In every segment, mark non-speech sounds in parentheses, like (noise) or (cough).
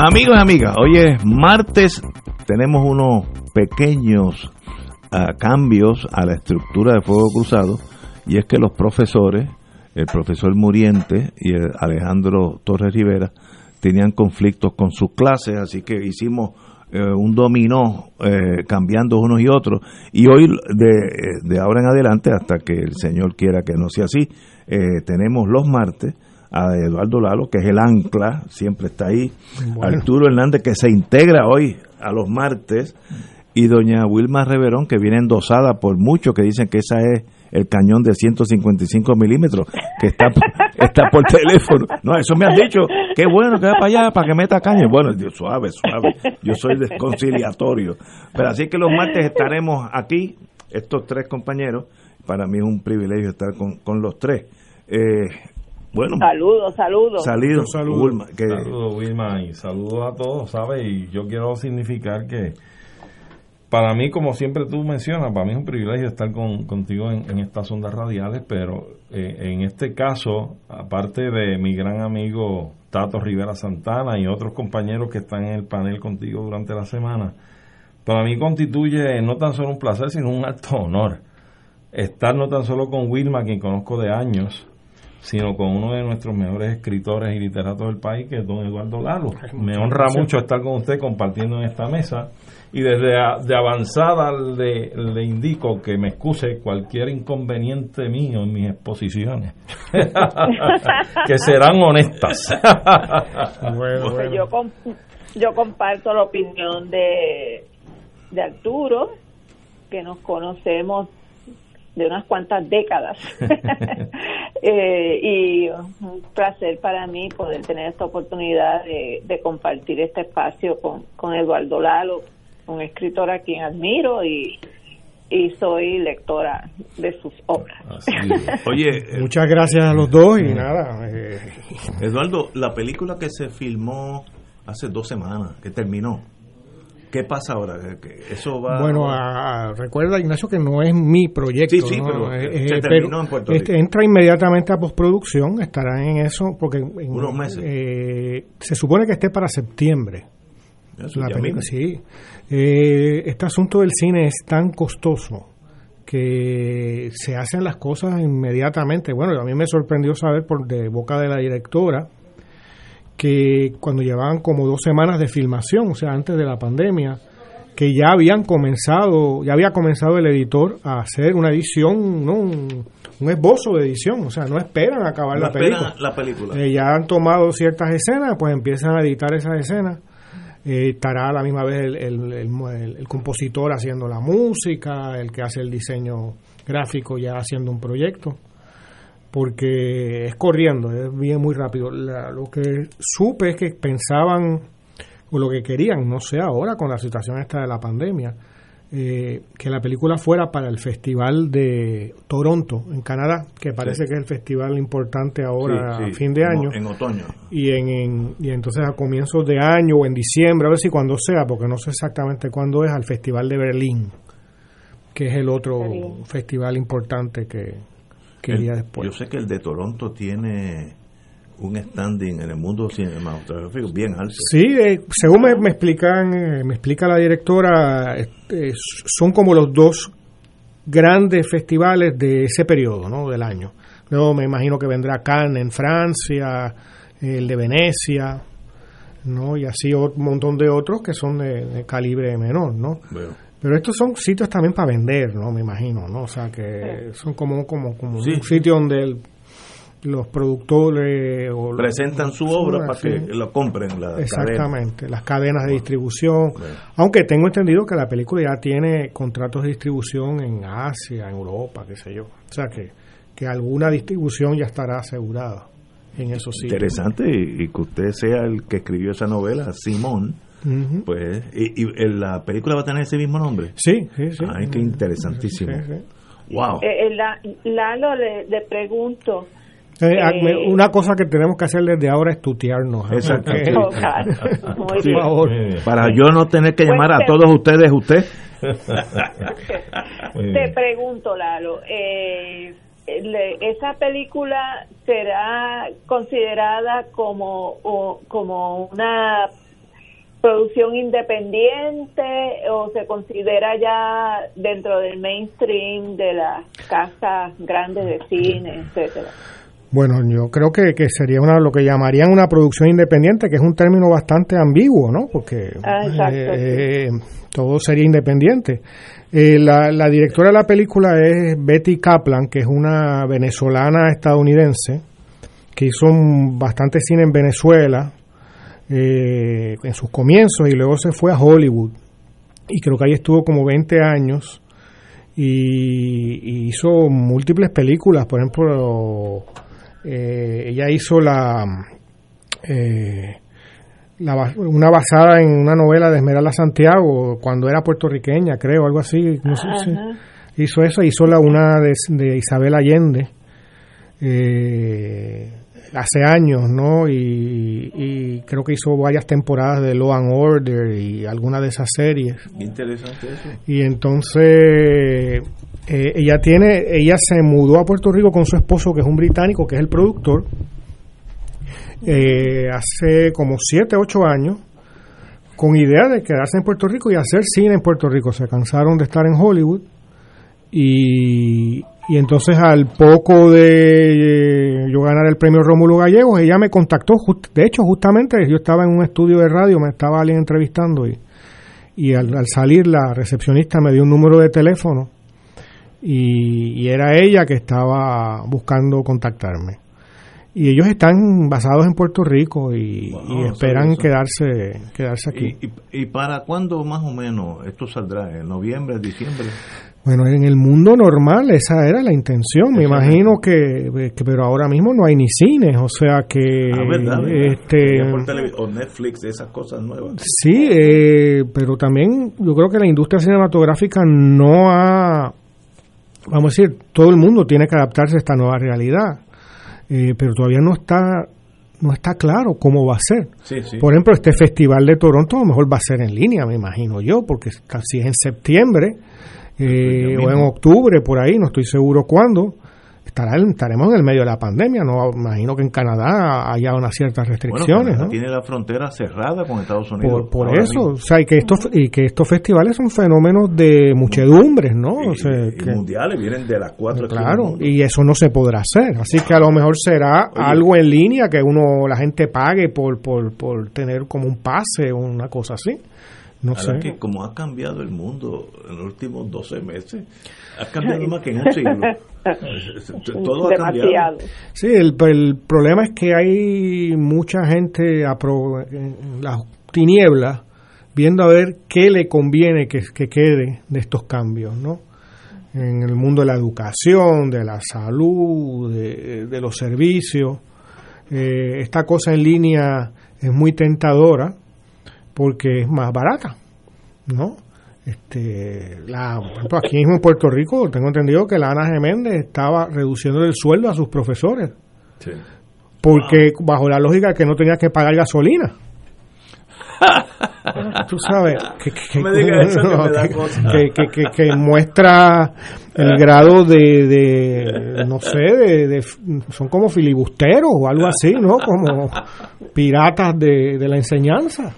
Amigos y amigas, hoy es martes, tenemos unos pequeños ah, cambios a la estructura de Fuego Cruzado. Y es que los profesores, el profesor Muriente y el Alejandro Torres Rivera, tenían conflictos con sus clases, así que hicimos eh, un dominó eh, cambiando unos y otros. Y hoy de, de, ahora en adelante hasta que el Señor quiera que no sea así, eh, tenemos los martes a Eduardo Lalo, que es el ancla, siempre está ahí, bueno. Arturo Hernández, que se integra hoy a los martes, y doña Wilma Reverón, que viene endosada por muchos que dicen que esa es el cañón de 155 milímetros, que está, (laughs) está por teléfono. No, eso me han dicho, qué bueno que va para allá para que meta caña. Bueno, Dios, suave, suave, yo soy desconciliatorio. Pero así que los martes estaremos aquí, estos tres compañeros, para mí es un privilegio estar con, con los tres. Eh, bueno, saludos, saludos. Saludos, saludos, Wilma, que... saludos, Wilma, y saludos a todos, ¿sabes? Y yo quiero significar que para mí, como siempre tú mencionas, para mí es un privilegio estar con, contigo en, en, estas ondas radiales, pero eh, en este caso, aparte de mi gran amigo Tato Rivera Santana y otros compañeros que están en el panel contigo durante la semana, para mí constituye no tan solo un placer, sino un alto honor estar no tan solo con Wilma, quien conozco de años, sino con uno de nuestros mejores escritores y literatos del país, que es don Eduardo Lalo. Me honra mucho estar con usted compartiendo en esta mesa y desde a, de avanzada le, le, indico que me excuse cualquier inconveniente mío en mis exposiciones, (laughs) que serán honestas. bueno, bueno. Yo, comp yo comparto la opinión de, de Arturo, que nos conocemos de unas cuantas décadas. (laughs) (laughs) eh, y un placer para mí poder tener esta oportunidad de, de compartir este espacio con, con, Eduardo Lalo, un escritor a quien admiro y, y soy lectora de sus obras. (laughs) Oye, muchas gracias a los dos y nada. Eh. Eduardo, la película que se filmó hace dos semanas, que terminó, ¿Qué pasa ahora? Eso va. Bueno, a, a, recuerda Ignacio que no es mi proyecto. Sí, sí, ¿no? pero, eh, se terminó en Puerto Rico. Este, entra inmediatamente a postproducción, estará en eso, porque en, unos meses. Eh, se supone que esté para septiembre. Eso la película, sí. Eh, este asunto del cine es tan costoso que se hacen las cosas inmediatamente. Bueno, a mí me sorprendió saber por de boca de la directora que cuando llevaban como dos semanas de filmación, o sea, antes de la pandemia, que ya habían comenzado, ya había comenzado el editor a hacer una edición, ¿no? un, un esbozo de edición, o sea, no esperan acabar no la película. La película. Eh, ya han tomado ciertas escenas, pues empiezan a editar esas escenas. Eh, estará a la misma vez el, el, el, el, compositor haciendo la música, el que hace el diseño gráfico ya haciendo un proyecto porque es corriendo, es bien muy rápido. La, lo que supe es que pensaban, o lo que querían, no sé ahora con la situación esta de la pandemia, eh, que la película fuera para el Festival de Toronto, en Canadá, que parece sí. que es el festival importante ahora sí, sí. a fin de año. En, en otoño. Y, en, en, y entonces a comienzos de año o en diciembre, a ver si cuando sea, porque no sé exactamente cuándo es, al Festival de Berlín, que es el otro festival importante que, quería después. Yo sé que el de Toronto tiene un standing en el mundo cinematográfico bien alto. Sí, eh, según me, me explican, eh, me explica la directora, eh, son como los dos grandes festivales de ese periodo, ¿no? Del año. Luego me imagino que vendrá Cannes en Francia, el de Venecia, ¿no? Y así un montón de otros que son de, de calibre menor, ¿no? Veo. Pero estos son sitios también para vender, ¿no? Me imagino, ¿no? O sea, que son como, como, como sí. un sitio donde el, los productores o presentan su obra para sí. que lo compren la exactamente cadena. las cadenas de distribución Bueno. aunque tengo entendido que la película ya tiene contratos de distribución en Asia en Europa qué sé yo o sea que, que alguna distribución ya estará asegurada en esos sitios. Interesante y, que usted sea el que escribió esa novela, Simón. Pues, y, la película va a tener ese mismo nombre. Sí, sí, sí. Ay, qué interesantísimo. Wow. Eh, eh, Lalo, le, pregunto. Eh, ah, una cosa que tenemos que hacer desde ahora es tutearnos. Exacto. (laughs) Muy Favor. Para yo no tener que llamar a todos ustedes, usted. (laughs) Te pregunto, Lalo, eh, ¿esa película será considerada como, como una producción independiente o se considera ya dentro del mainstream de las casas grandes de cine, etcétera? Bueno, yo creo que, que, sería una lo que llamarían una producción independiente, que es un término bastante ambiguo, ¿no? Porque ah, eh, eh, todo sería independiente. Eh, la, la, directora de la película es Betty Kaplan, que es una venezolana estadounidense, que hizo bastante cine en Venezuela en sus comienzos y luego se fue a Hollywood. Y creo que ahí estuvo como 20 años y hizo múltiples películas, por ejemplo eh, ella hizo la, eh, una basada en una novela de Esmeralda Santiago cuando era puertorriqueña, creo, algo así. No sé si hizo eso, hizo la una de, Isabel Allende eh, hace años, ¿no? Y, creo que hizo varias temporadas de Law and Order y alguna de esas series. Interesante eso. Y entonces eh, ella tiene, ella se mudó a Puerto Rico con su esposo, que es un británico, que es el productor, eh, hace como 7, 8 años, con idea de quedarse en Puerto Rico y hacer cine en Puerto Rico. Se cansaron de estar en Hollywood y, y entonces al poco de yo ganar el premio Rómulo Gallegos, ella me contactó, de hecho justamente yo estaba en un estudio de radio, me estaba alguien entrevistando y, y al, al salir la recepcionista me dio un número de teléfono y, era ella que estaba buscando contactarme. Y ellos están basados en Puerto Rico y, esperan quedarse quedarse aquí. ¿Y, para cuándo más o menos esto saldrá? ¿En noviembre, diciembre? Bueno, en el mundo normal esa era la intención. Me imagino que, pero ahora mismo no hay ni cines, o sea que ah, este o Netflix, esas cosas nuevas. Sí, eh, pero también yo creo que la industria cinematográfica no ha vamos a decir, todo el mundo tiene que adaptarse a esta nueva realidad, eh, pero todavía no está no está claro cómo va a ser. Por ejemplo, este festival de Toronto a lo mejor va a ser en línea, me imagino yo, porque casi es en septiembre eh, o en octubre, por ahí, no estoy seguro cuándo estaremos en el medio de la pandemia. No imagino que en Canadá haya unas ciertas restricciones. Tiene la frontera cerrada con Estados Unidos. Por, eso, o sea, y que estos y que estos festivales son fenómenos de muchedumbres, ¿no? mundiales vienen de las cuatro. Claro, y eso no se podrá hacer. Así que a lo mejor será algo en línea que uno la gente pague por por, por tener como un pase o una cosa así. No sé. que como ha cambiado el mundo en los últimos 12 meses, ha (laughs) cambiado más que en un siglo. Todo ha cambiado. Sí, el, el, problema es que hay mucha gente en las tinieblas viendo a ver qué le conviene que, que quede de estos cambios, ¿no? En el mundo de la educación, de la salud, de, los servicios. Eh, esta cosa en línea es muy tentadora porque es más barata, ¿no? Este, la, por ejemplo, aquí mismo en Puerto Rico, tengo entendido que la Ana Geméndez estaba reduciendo el sueldo a sus profesores. Porque bajo la lógica que no tenía que pagar gasolina. (laughs) Tú sabes que, que, muestra el grado de, de no sé, de, son como filibusteros o algo así, ¿no? Como piratas de, de la enseñanza.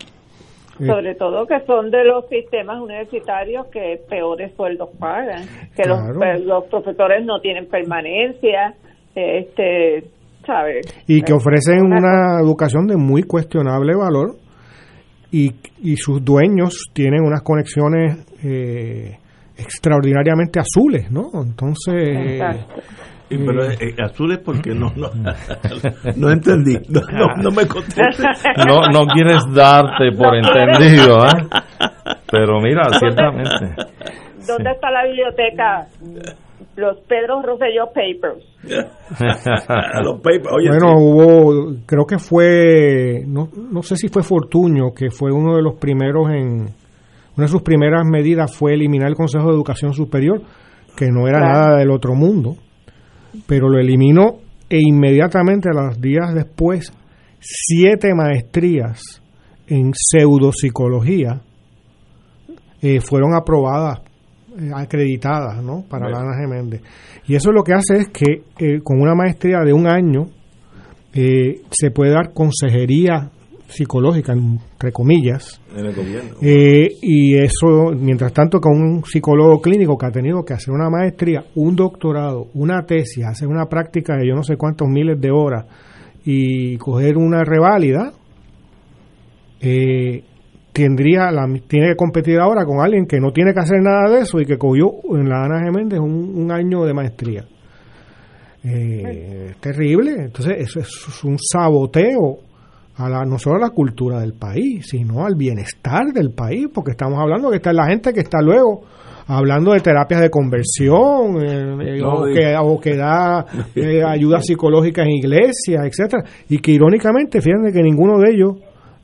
Sobre todo que son de los sistemas universitarios que peores sueldos pagan, que los, los profesores no tienen permanencia, este, ¿sabes? Y que ofrecen una, educación de muy cuestionable valor y, y sus dueños tienen unas conexiones eh, extraordinariamente azules, ¿no? Entonces... Y, pero eh, eh, azules porque no, no, (laughs) no entendí, no, no, me contestes. (laughs) No, no quieres darte por entendido, ¿eh? Pero mira, ciertamente. (laughs) ¿Dónde está la biblioteca los Pedro Rosselló Papers. los papers. bueno, hubo, creo que fue, no, no sé si fue Fortuño, que fue uno de los primeros en, una de sus primeras medidas fue eliminar el Consejo de Educación Superior, que no era nada del otro mundo, pero lo eliminó e inmediatamente a los días después siete maestrías en pseudopsicología eh, fueron aprobadas, eh, acreditadas, ¿no? Para la Ana Geméndez. Y eso lo que hace es que eh, con una maestría de un año se puede dar consejería psicológica, entre comillas. y eso, mientras tanto, con un psicólogo clínico que ha tenido que hacer una maestría, un doctorado, una tesis, hacer una práctica de yo no sé cuántos miles de horas y coger una reválida, eh, tendría la, tiene que competir ahora con alguien que no tiene que hacer nada de eso y que cogió en la Ana Geméndez un, año de maestría. Eh, es terrible. Entonces, eso es un saboteo a la, no solo a la cultura del país, sino al bienestar del país, porque estamos hablando que está la gente que está luego hablando de terapias de conversión eh, eh, o, que, da (laughs) eh, ayuda psicológica en iglesias, etcétera, y que irónicamente, fíjense que ninguno de ellos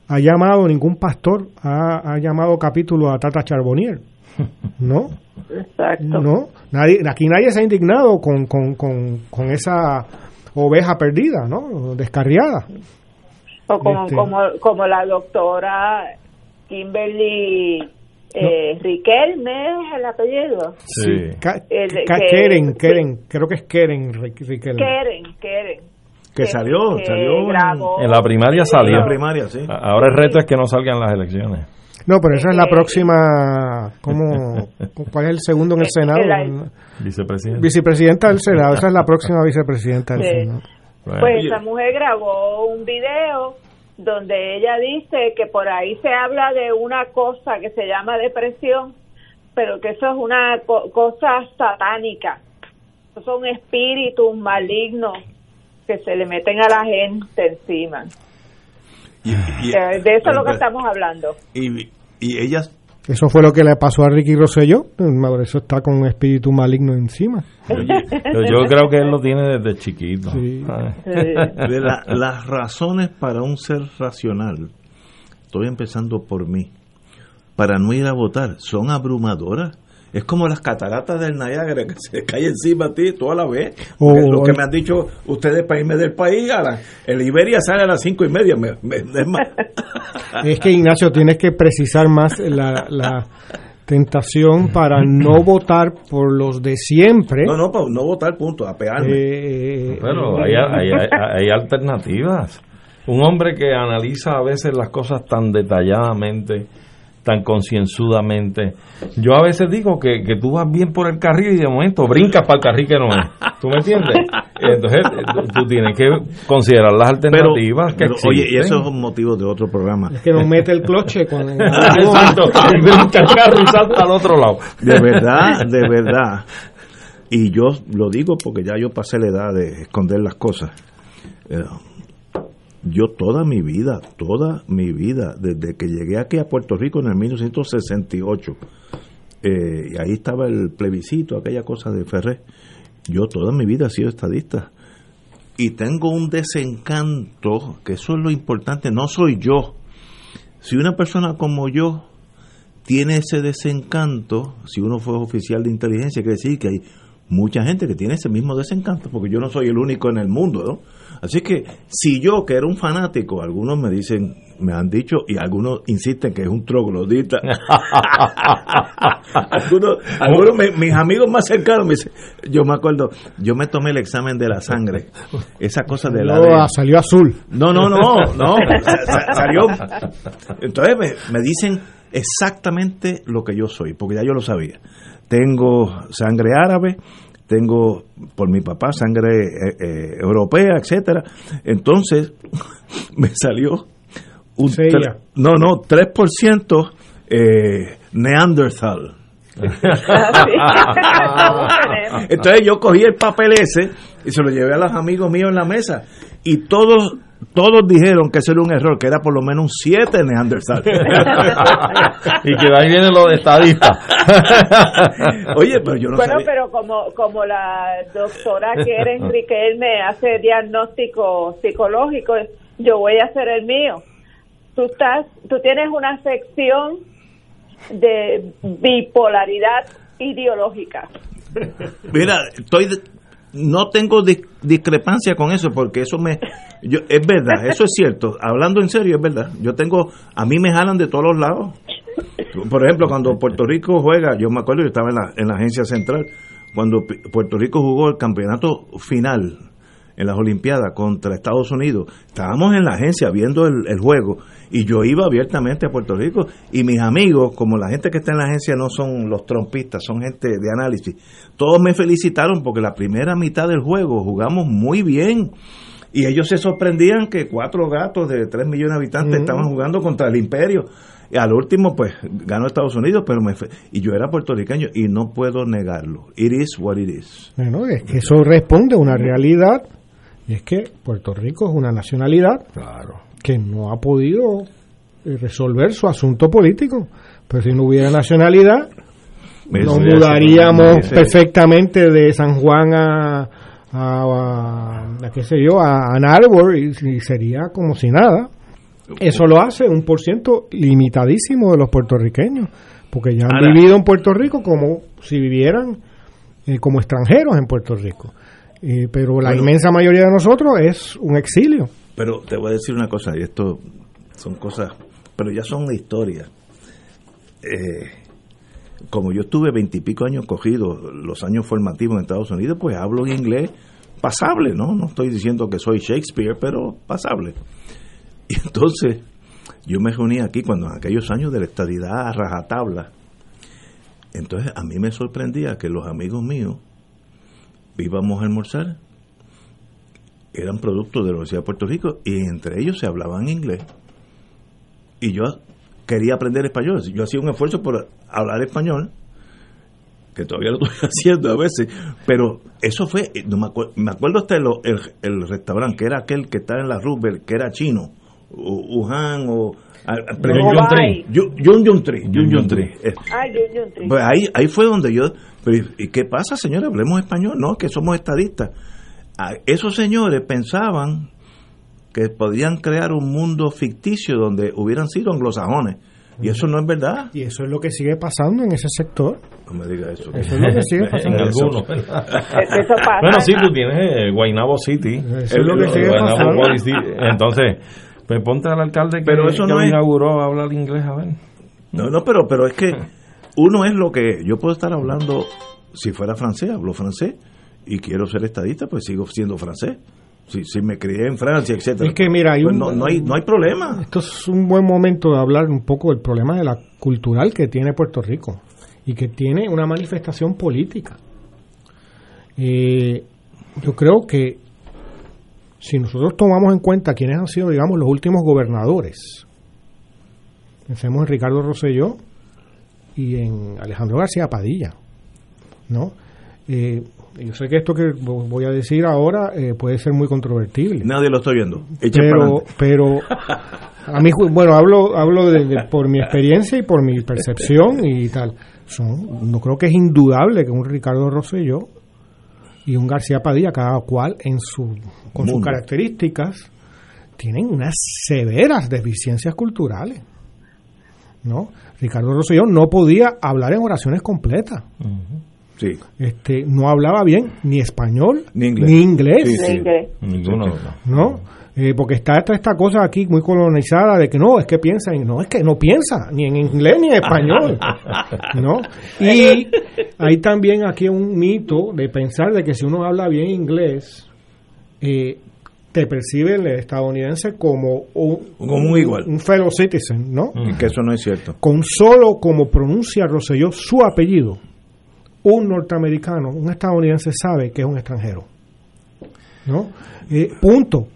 ha llamado, ningún pastor ha, llamado capítulo a Tata Charbonnier, (laughs) ¿no? Exacto. No, nadie, aquí nadie se ha indignado con, con, con, con esa oveja perdida, ¿no? Descarriada. O como, este. como, como la doctora Kimberly eh, Riquelme es el apellido. Sí. Keren, Keren, creo que es Keren Riquelme. Keren, Keren. Que, salió, salió en, la primaria salió. En la primaria, sí. Ahora el reto es que no salgan las elecciones. No, pero esa es la eh, próxima. ¿cómo, ¿Cuál es el segundo en el (laughs) Senado? Vicepresidenta. Vicepresidenta del (laughs) Senado. Esa es la próxima vicepresidenta del Senado. Pues esa mujer grabó un video donde ella dice que por ahí se habla de una cosa que se llama depresión, pero que eso es una cosa satánica. son espíritus malignos que se le meten a la gente encima. Eh, de eso es lo que estamos hablando. Y, y ellas eso fue lo que le pasó a Ricky Rosselló. Por eso está con un espíritu maligno encima. Yo, creo que él lo tiene desde chiquito. las razones para un ser racional, estoy empezando por mí, para no ir a votar, son abrumadoras. Es como las cataratas del Niágara que se cae encima a ti toda la vez. lo que me han dicho ustedes para irme del país, a el Iberia sale a las cinco y media. (laughs) es, que Ignacio, tienes que precisar más la, tentación para no votar por los de siempre. No, no, para no votar, punto, apearme. Eh, Pero hay, hay, hay, alternativas. Un hombre que analiza a veces las cosas tan detalladamente tan concienzudamente. Yo a veces digo que, que tú vas bien por el carril y de momento brincas para el carril que no es. ¿Tú me entiendes? (laughs) Entonces tú tienes que considerar las alternativas que Oye, y eso es un motivo de otro programa. Es que nos mete el cloche con (laughs) el... Exacto, (laughs) brinca el carro y salta al otro lado. De verdad, de verdad. Y yo lo digo porque ya yo pasé la edad de esconder las cosas. Yo toda mi vida, toda mi vida, desde que llegué aquí a Puerto Rico en el 1968, eh, y ahí estaba el plebiscito, aquella cosa de Ferré, yo toda mi vida he sido estadista. Y tengo un desencanto, que eso es lo importante, no soy yo. Si una persona como yo tiene ese desencanto, si uno fue oficial de inteligencia, quiere decir que hay mucha gente que tiene ese mismo desencanto, porque yo no soy el único en el mundo, ¿no? Así que si yo, que era un fanático, algunos me dicen, me han dicho, y algunos insisten que es un troglodita. (laughs) algunos, algunos mis amigos más cercanos me dicen, yo me acuerdo, yo me tomé el examen de la sangre, esa cosa de la... No, salió azul. No, no, no, no, salió... Entonces me, me dicen exactamente lo que yo soy, porque ya yo lo sabía. Tengo sangre árabe, tengo por mi papá sangre eh, eh, europea, etcétera. Entonces (laughs) me salió un no, no, 3% eh, Neanderthal. (laughs) Entonces yo cogí el papel ese y se lo llevé a los amigos míos en la mesa y todos todos dijeron que ese era un error, que era por lo menos un 7 Neandertal. (laughs) y que ahí vienen los estadistas. (laughs) Oye, pero yo no Bueno, pero como, como la doctora quiere me hace diagnóstico psicológico, yo voy a hacer el mío. Tú, estás, tú tienes una sección de bipolaridad ideológica. Mira, estoy no tengo discrepancia con eso porque eso me yo, es verdad, eso es cierto. Hablando en serio, es verdad. Yo tengo a mí me jalan de todos los lados. Por ejemplo, cuando Puerto Rico juega, yo me acuerdo yo estaba en la, en la agencia central cuando Puerto Rico jugó el campeonato final en las Olimpiadas contra Estados Unidos. Estábamos en la agencia viendo el, juego y yo iba abiertamente a Puerto Rico y mis amigos, como la gente que está en la agencia no son los trompistas, son gente de análisis, todos me felicitaron porque la primera mitad del juego jugamos muy bien. Y ellos se sorprendían que cuatro gatos de tres millones de habitantes estaban jugando contra el imperio. Y al último, pues, ganó Estados Unidos, pero me y yo era puertorriqueño y no puedo negarlo. It is what it is. Bueno, es que eso responde a una realidad y es que Puerto Rico es una nacionalidad que no ha podido eh, resolver su asunto político. Pero si no hubiera nacionalidad, nos mudaríamos perfectamente de San Juan a, a, qué sé yo, a Ann Arbor y, sería como si nada. Eso lo hace un por ciento limitadísimo de los puertorriqueños, porque ya han vivido en Puerto Rico como si vivieran eh, como extranjeros en Puerto Rico. Eh, pero la inmensa mayoría de nosotros es un exilio. Pero te voy a decir una cosa, y esto son cosas, pero ya son historia. Eh, como yo estuve veintipico años cogido, los años formativos en Estados Unidos, pues hablo en inglés pasable, ¿no? No estoy diciendo que soy Shakespeare, pero pasable. Y entonces, yo me reuní aquí cuando en aquellos años de la estadidad a rajatabla. Entonces, a mí me sorprendía que los amigos míos íbamos a almorzar, eran productos de la Universidad de Puerto Rico y entre ellos se hablaban inglés. Y yo quería aprender español. Yo hacía un esfuerzo por hablar español, que todavía lo (laughs) estoy haciendo a veces, pero eso fue, no me, acuerdo, me acuerdo hasta el, restaurante, que era aquel que estaba en la Rubel, que era chino, Wuhan o... Yun Yun Tri. Pues ahí, ahí fue donde yo ¿Y qué pasa, señores? Hablemos español. No, que somos estadistas. Esos señores pensaban que podían crear un mundo ficticio donde hubieran sido anglosajones. Y eso no es verdad. Y eso es lo que sigue pasando en ese sector. No me diga eso. Eso es lo que sigue (laughs) pasando. en algunos. eso pasa. Bueno, sí, tú tienes eh, Guaynabo City. Eso es lo que sigue pasando. Entonces, pues ponte al alcalde que, pero eso no inauguró a hablar inglés, a ver. No, no, pero, pero es que (laughs) uno es lo que yo puedo estar hablando, si fuera francés, hablo francés y quiero ser estadista, pues sigo siendo francés. Si, si me crié en Francia, etcétera. Es que mira, pues no, hay, no hay problema. Esto es un buen momento de hablar un poco del problema de la cultural que tiene Puerto Rico y que tiene una manifestación política. Eh, yo creo que si nosotros tomamos en cuenta quiénes han sido, digamos, los últimos gobernadores, pensemos en Ricardo Rosselló, y en Alejandro García Padilla, ¿no? Eh, yo sé que esto que voy a decir ahora eh, puede ser muy controvertible. Nadie lo está viendo. pero, pero a mí, bueno, hablo, hablo por mi experiencia y por mi percepción y tal. Son, no creo que es indudable que un Ricardo Rosselló y un García Padilla, cada cual en su, con sus características, tienen unas severas deficiencias culturales. ¿no? Ricardo Rosselló no podía hablar en oraciones completas. Sí. Este, no hablaba bien ni español ni inglés. Ni inglés. Ninguno. ¿No? Eh, porque está esta, esta cosa aquí muy colonizada de que no, es que piensa, no, es que no piensa ni en inglés ni en español, (laughs) ¿no? Y hay también aquí un mito de pensar de que si uno habla bien inglés, eh, te percibe el estadounidense como un, como igual. un fellow citizen, ¿no? Y que eso no es cierto. Con solo como pronuncia Rosselló su apellido, un norteamericano, un estadounidense sabe que es un extranjero. ¿No? Eh, punto.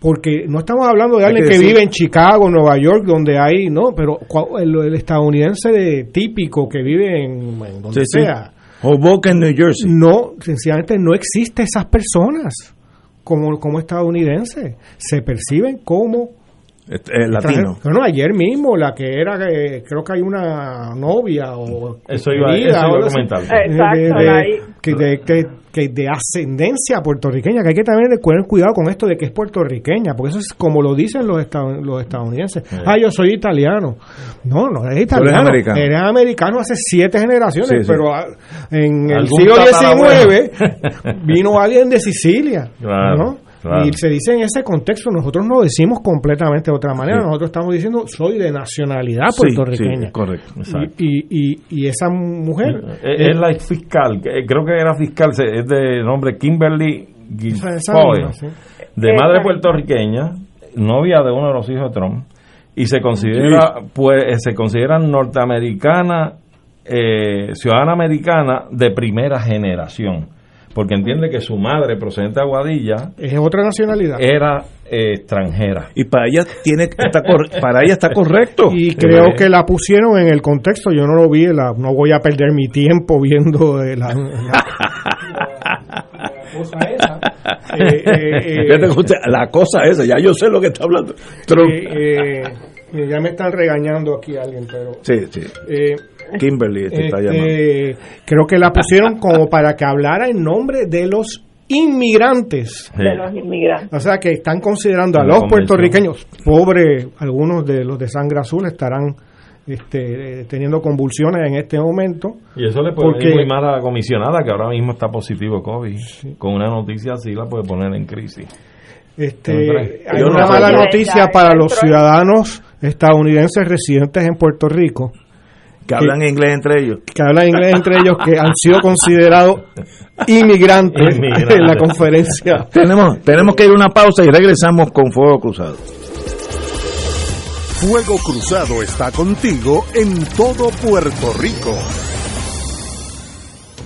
Porque no estamos hablando de alguien que, vive en Chicago, Nueva York, donde hay, no, pero el, estadounidense típico que vive en, donde sea. Hoboken, New Jersey. No, sencillamente no existe esas personas como, como estadounidenses, se perciben como eh, latino. Bueno, ayer mismo la que era, eh, creo que hay una novia o eso iba, eso iba a comentar. Exacto, de, que, de ascendencia puertorriqueña, que hay que también tener cuidado con esto de que es puertorriqueña, porque eso es como lo dicen los, los estadounidenses. Ah, yo soy italiano. No, no es italiano. Americano. Eres americano hace siete generaciones, pero en el siglo XIX (laughs) vino alguien de Sicilia. ¿no? Y se dice en ese contexto, nosotros no decimos completamente de otra manera, nosotros estamos diciendo soy de nacionalidad puertorriqueña. correcto. Y, y, y, esa mujer... Es, la fiscal, creo que era fiscal, es de nombre Kimberly Guilfoyle, de madre puertorriqueña, novia de uno de los hijos de Trump, y se considera, pues, se considera norteamericana, eh, ciudadana americana de primera generación porque entiende que su madre, procedente de Aguadilla, es otra nacionalidad. Era eh, extranjera. Y para ella tiene está para ella está correcto. Y creo que la pusieron en el contexto, yo no lo vi, la, no voy a perder mi tiempo viendo eh, la, cosa esa. (laughs) Eh, la cosa esa, ya yo sé lo que está hablando. ya me están regañando aquí alguien, pero... Sí, sí. Kimberly este está llamando. Eh, creo que la pusieron como para que hablara en nombre de los inmigrantes. De los inmigrantes. O sea que están considerando a los puertorriqueños, pobres, algunos de los de sangre azul estarán este, teniendo convulsiones en este momento. Y eso le puede porque, muy mal a la comisionada que ahora mismo está positivo COVID. Con una noticia así la puede poner en crisis. Este, hay una mala noticia para los ciudadanos estadounidenses residentes en Puerto Rico que hablan inglés entre ellos. Que hablan inglés entre ellos, que han sido considerados (laughs) inmigrantes en la conferencia. Tenemos, tenemos que ir a una pausa y regresamos con Fuego Cruzado. Fuego Cruzado está contigo en todo Puerto Rico.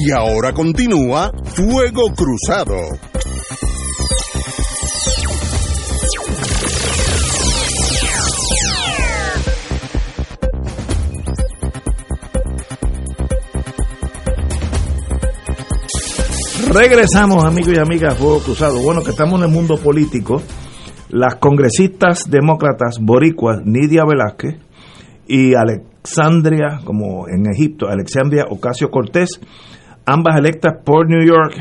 Y ahora continúa Fuego Cruzado. Regresamos, amigos y amigas, Fuego Cruzado. Bueno, que estamos en el mundo político. Las congresistas demócratas boricuas Nidia Velázquez y Alexandria, como en Egipto, Alexandria Ocasio Cortés, ambas electas por New York,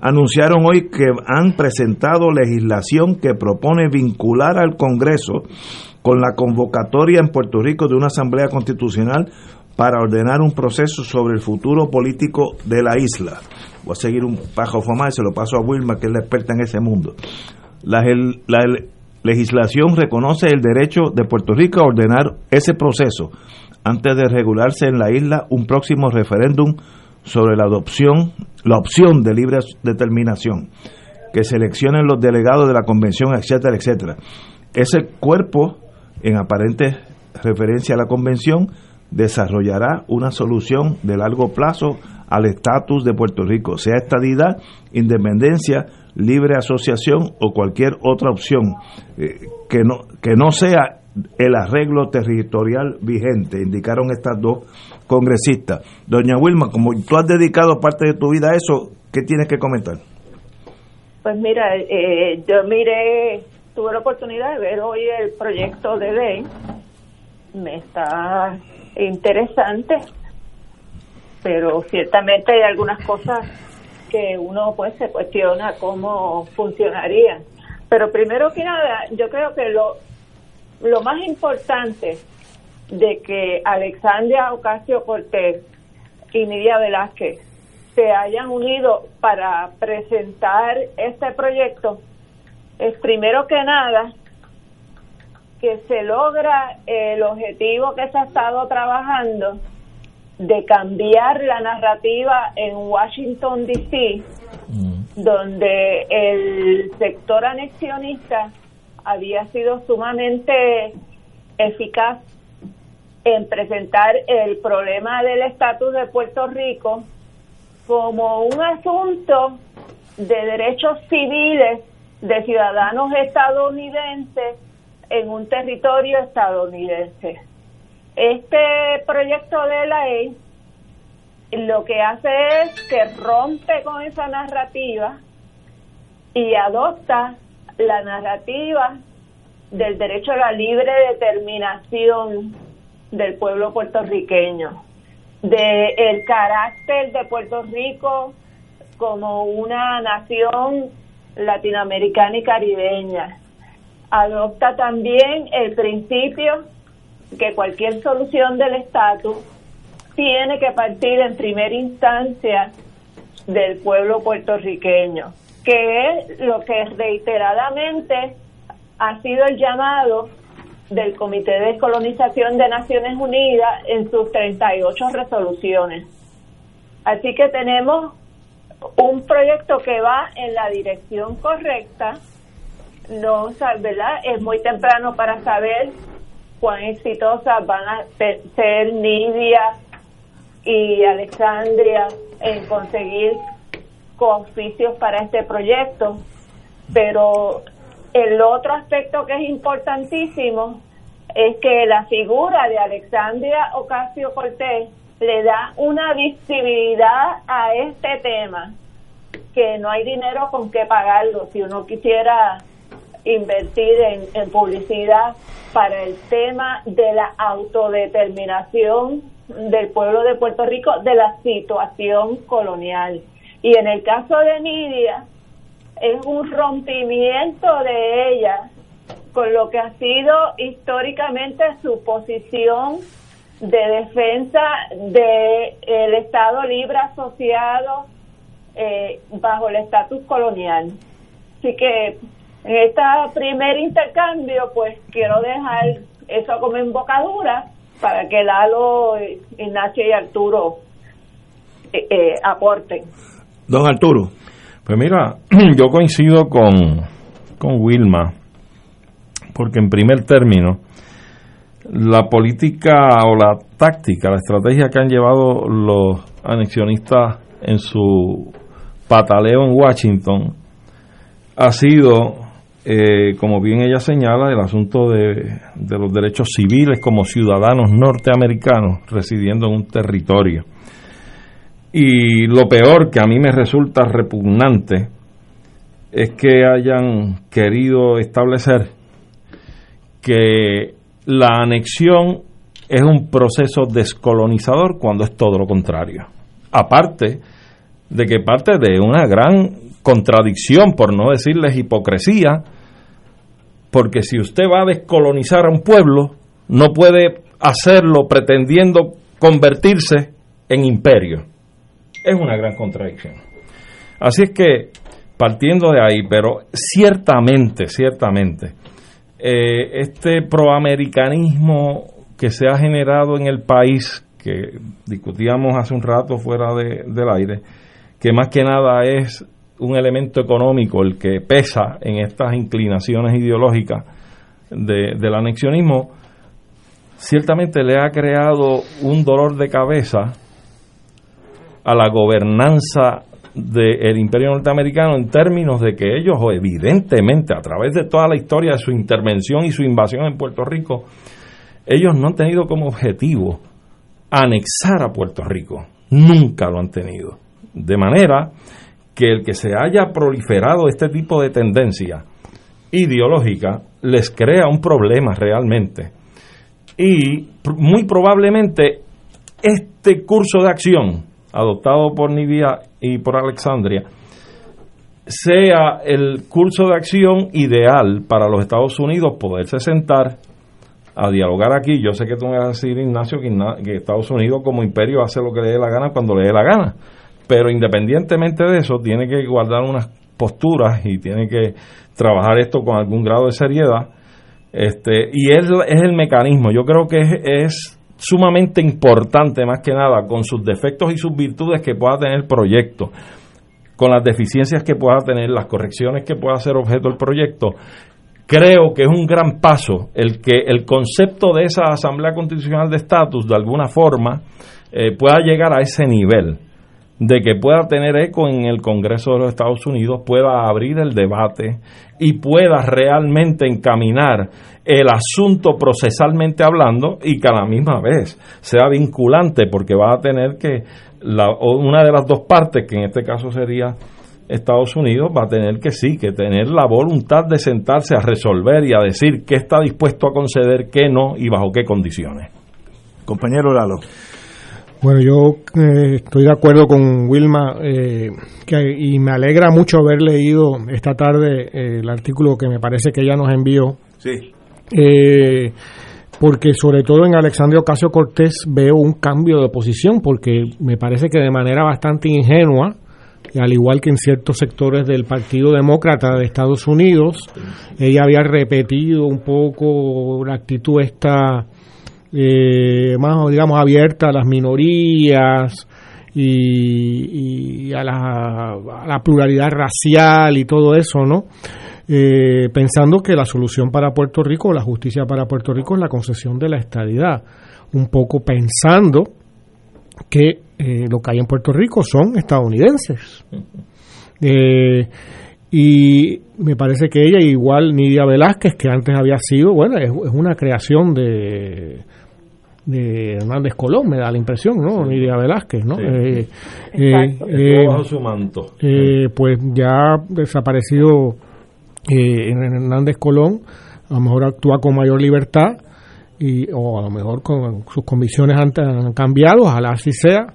anunciaron hoy que han presentado legislación que propone vincular al Congreso con la convocatoria en Puerto Rico de una asamblea constitucional para ordenar un proceso sobre el futuro político de la isla. Voy a seguir un pajo formal y se lo paso a Wilma, que es la experta en ese mundo. La legislación reconoce el derecho de Puerto Rico a ordenar ese proceso antes de regularse en la isla un próximo referéndum sobre la adopción, la opción de libre determinación, que seleccionen los delegados de la convención, etcétera, etcétera. Ese cuerpo, en aparente referencia a la convención, desarrollará una solución de largo plazo al estatus de Puerto Rico, sea estadidad, independencia, libre asociación o cualquier otra opción eh, que no que no sea el arreglo territorial vigente, indicaron estas dos congresistas. Doña Wilma, como tú has dedicado parte de tu vida a eso, ¿qué tienes que comentar? Pues mira, eh, yo miré, tuve la oportunidad de ver hoy el proyecto de ley, me está interesante, pero ciertamente hay algunas cosas que uno pues se cuestiona cómo funcionarían. Pero primero que nada, yo creo que lo, lo más importante de que Alexandria Ocasio Cortés y Nidia Velázquez se hayan unido para presentar este proyecto es primero que nada que se logra el objetivo que se ha estado trabajando de cambiar la narrativa en Washington, D.C., mm. donde el sector anexionista había sido sumamente eficaz en presentar el problema del estatus de Puerto Rico como un asunto de derechos civiles de ciudadanos estadounidenses en un territorio estadounidense. Este proyecto de ley lo que hace es que rompe con esa narrativa y adopta la narrativa del derecho a la libre determinación del pueblo puertorriqueño, de el carácter de Puerto Rico como una nación latinoamericana y caribeña. Adopta también el principio que cualquier solución del estatus tiene que partir en primera instancia del pueblo puertorriqueño, que es lo que reiteradamente ha sido el llamado del Comité de Descolonización de Naciones Unidas en sus 38 resoluciones. Así que tenemos un proyecto que va en la dirección correcta. No, ¿verdad? Es muy temprano para saber cuán exitosas van a ser Nidia y Alexandria en conseguir oficios para este proyecto, pero el otro aspecto que es importantísimo es que la figura de Alexandria Ocasio Cortés le da una visibilidad a este tema que no hay dinero con qué pagarlo si uno quisiera invertir en, publicidad para el tema de la autodeterminación del pueblo de Puerto Rico de la situación colonial. Y en el caso de Nidia, es un rompimiento de ella con lo que ha sido históricamente su posición de defensa del el Estado libre asociado eh, bajo el estatus colonial. Así que en este primer intercambio, pues quiero dejar eso como embocadura para que Lalo, Ignacio y Arturo eh, eh, aporten. Don Arturo. Pues mira, (clears throat) yo coincido con, con Wilma, porque en primer término, la política o la táctica, la estrategia que han llevado los anexionistas en su pataleo en Washington ha sido eh, como bien ella señala, el asunto de, los derechos civiles como ciudadanos norteamericanos residiendo en un territorio. Y lo peor que a mí me resulta repugnante es que hayan querido establecer que la anexión es un proceso descolonizador cuando es todo lo contrario. Aparte de que parte de una gran contradicción, por no decirles hipocresía, porque si usted va a descolonizar a un pueblo, no puede hacerlo pretendiendo convertirse en imperio. Es una gran contradicción. Así es que, partiendo de ahí, pero ciertamente, ciertamente, eh, este proamericanismo que se ha generado en el país, que discutíamos hace un rato fuera del aire, que más que nada es un elemento económico el que pesa en estas inclinaciones ideológicas del anexionismo, ciertamente le ha creado un dolor de cabeza a la gobernanza del imperio norteamericano en términos de que ellos evidentemente a través de toda la historia de su intervención y su invasión en Puerto Rico, ellos no han tenido como objetivo anexar a Puerto Rico, nunca lo han tenido. De manera que el que se haya proliferado este tipo de tendencia ideológica les crea un problema realmente. Y muy probablemente este curso de acción adoptado por Nibia y por Alexandria sea el curso de acción ideal para los Estados Unidos poderse sentar a dialogar aquí. Yo sé que tú me vas a decir, Ignacio, que, Estados Unidos como imperio hace lo que le dé la gana cuando le dé la gana. Pero independientemente de eso, tiene que guardar unas posturas y tiene que trabajar esto con algún grado de seriedad. Este, y es, es el mecanismo. Yo creo que es, sumamente importante, más que nada, con sus defectos y sus virtudes que pueda tener el proyecto, con las deficiencias que pueda tener, las correcciones que pueda ser objeto del proyecto, creo que es un gran paso el que el concepto de esa Asamblea Constitucional de Estatus, de alguna forma, eh, pueda llegar a ese nivel de que pueda tener eco en el Congreso de los Estados Unidos, pueda abrir el debate y pueda realmente encaminar el asunto procesalmente hablando y que a la misma vez sea vinculante porque va a tener que la, una de las dos partes, que en este caso sería Estados Unidos, va a tener que sí, que tener la voluntad de sentarse a resolver y a decir qué está dispuesto a conceder, qué no y bajo qué condiciones. Compañero Lalo. Bueno, yo eh, estoy de acuerdo con Wilma eh, que, y me alegra mucho haber leído esta tarde eh, el artículo que me parece que ella nos envió. Sí. Porque sobre todo en Alexandria Ocasio Cortés veo un cambio de posición, porque me parece que de manera bastante ingenua, al igual que en ciertos sectores del Partido Demócrata de Estados Unidos, ella había repetido un poco la actitud esta eh, más, digamos, abierta a las minorías y, a, la, pluralidad racial y todo eso, ¿no? Eh, pensando que la solución para Puerto Rico, la justicia para Puerto Rico es la concesión de la estadidad, un poco pensando que eh, lo que hay en Puerto Rico son estadounidenses. y me parece que ella, igual Nidia Velázquez, que antes había sido, bueno, es una creación de, de Hernández Colón, me da la impresión, ¿no? Sí. Nidia Velázquez, ¿no? Eh, eh, eh, bajo su manto. pues ya desaparecido Hernández Colón, a lo mejor actúa con mayor libertad y, o a lo mejor con sus convicciones han, han cambiado, ojalá así sea.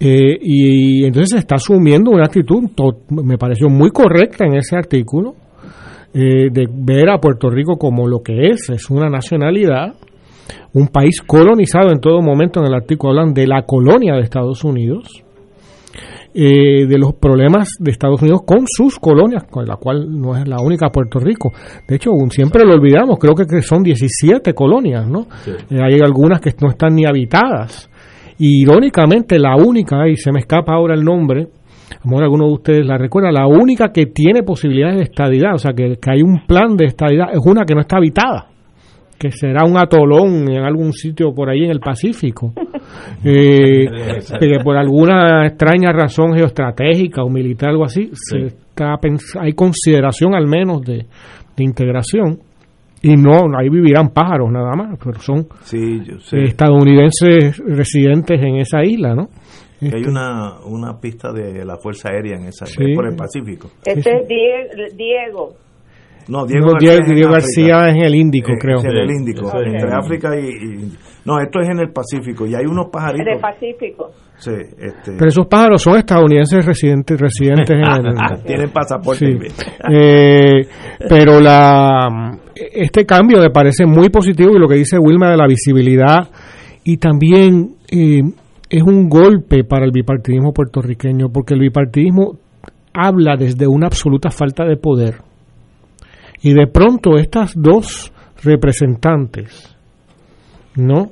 y entonces se está asumiendo una actitud, me pareció muy correcta en ese artículo, de ver a Puerto Rico como lo que es, es una nacionalidad, un país colonizado en todo momento, en el artículo hablan de la colonia de Estados Unidos, eh, de los problemas de Estados Unidos con sus colonias, con la cual no es la única Puerto Rico. De hecho, siempre lo olvidamos, creo que son 17 colonias, ¿no? Eh, hay algunas que no están ni habitadas. irónicamente, la única, y se me escapa ahora el nombre, a lo mejor alguno de ustedes la recuerda, la única que tiene posibilidades de estadidad, o sea, que, que hay un plan de estadidad, es una que no está habitada que será un atolón en algún sitio por ahí en el Pacífico, (laughs) eh, que por alguna extraña razón geoestratégica o militar algo así, se está hay consideración al menos de, integración y no, ahí vivirán pájaros nada más, pero son estadounidenses residentes en esa isla, ¿no? hay este una, una pista de la Fuerza Aérea en esa por el Pacífico. Este es Diego. No, Diego, García, es en el Índico, creo. en el Índico, entre África y, No, esto es en el Pacífico y hay unos pajaritos. En el Pacífico. Sí, este... Pero esos pájaros son estadounidenses residentes, residentes en el... (laughs) Tienen pasaporte. (laughs) Eh, pero la este cambio me parece muy positivo y lo que dice Wilma de la visibilidad y también eh, es un golpe para el bipartidismo puertorriqueño porque el bipartidismo habla desde una absoluta falta de poder y de pronto estas dos representantes ¿no?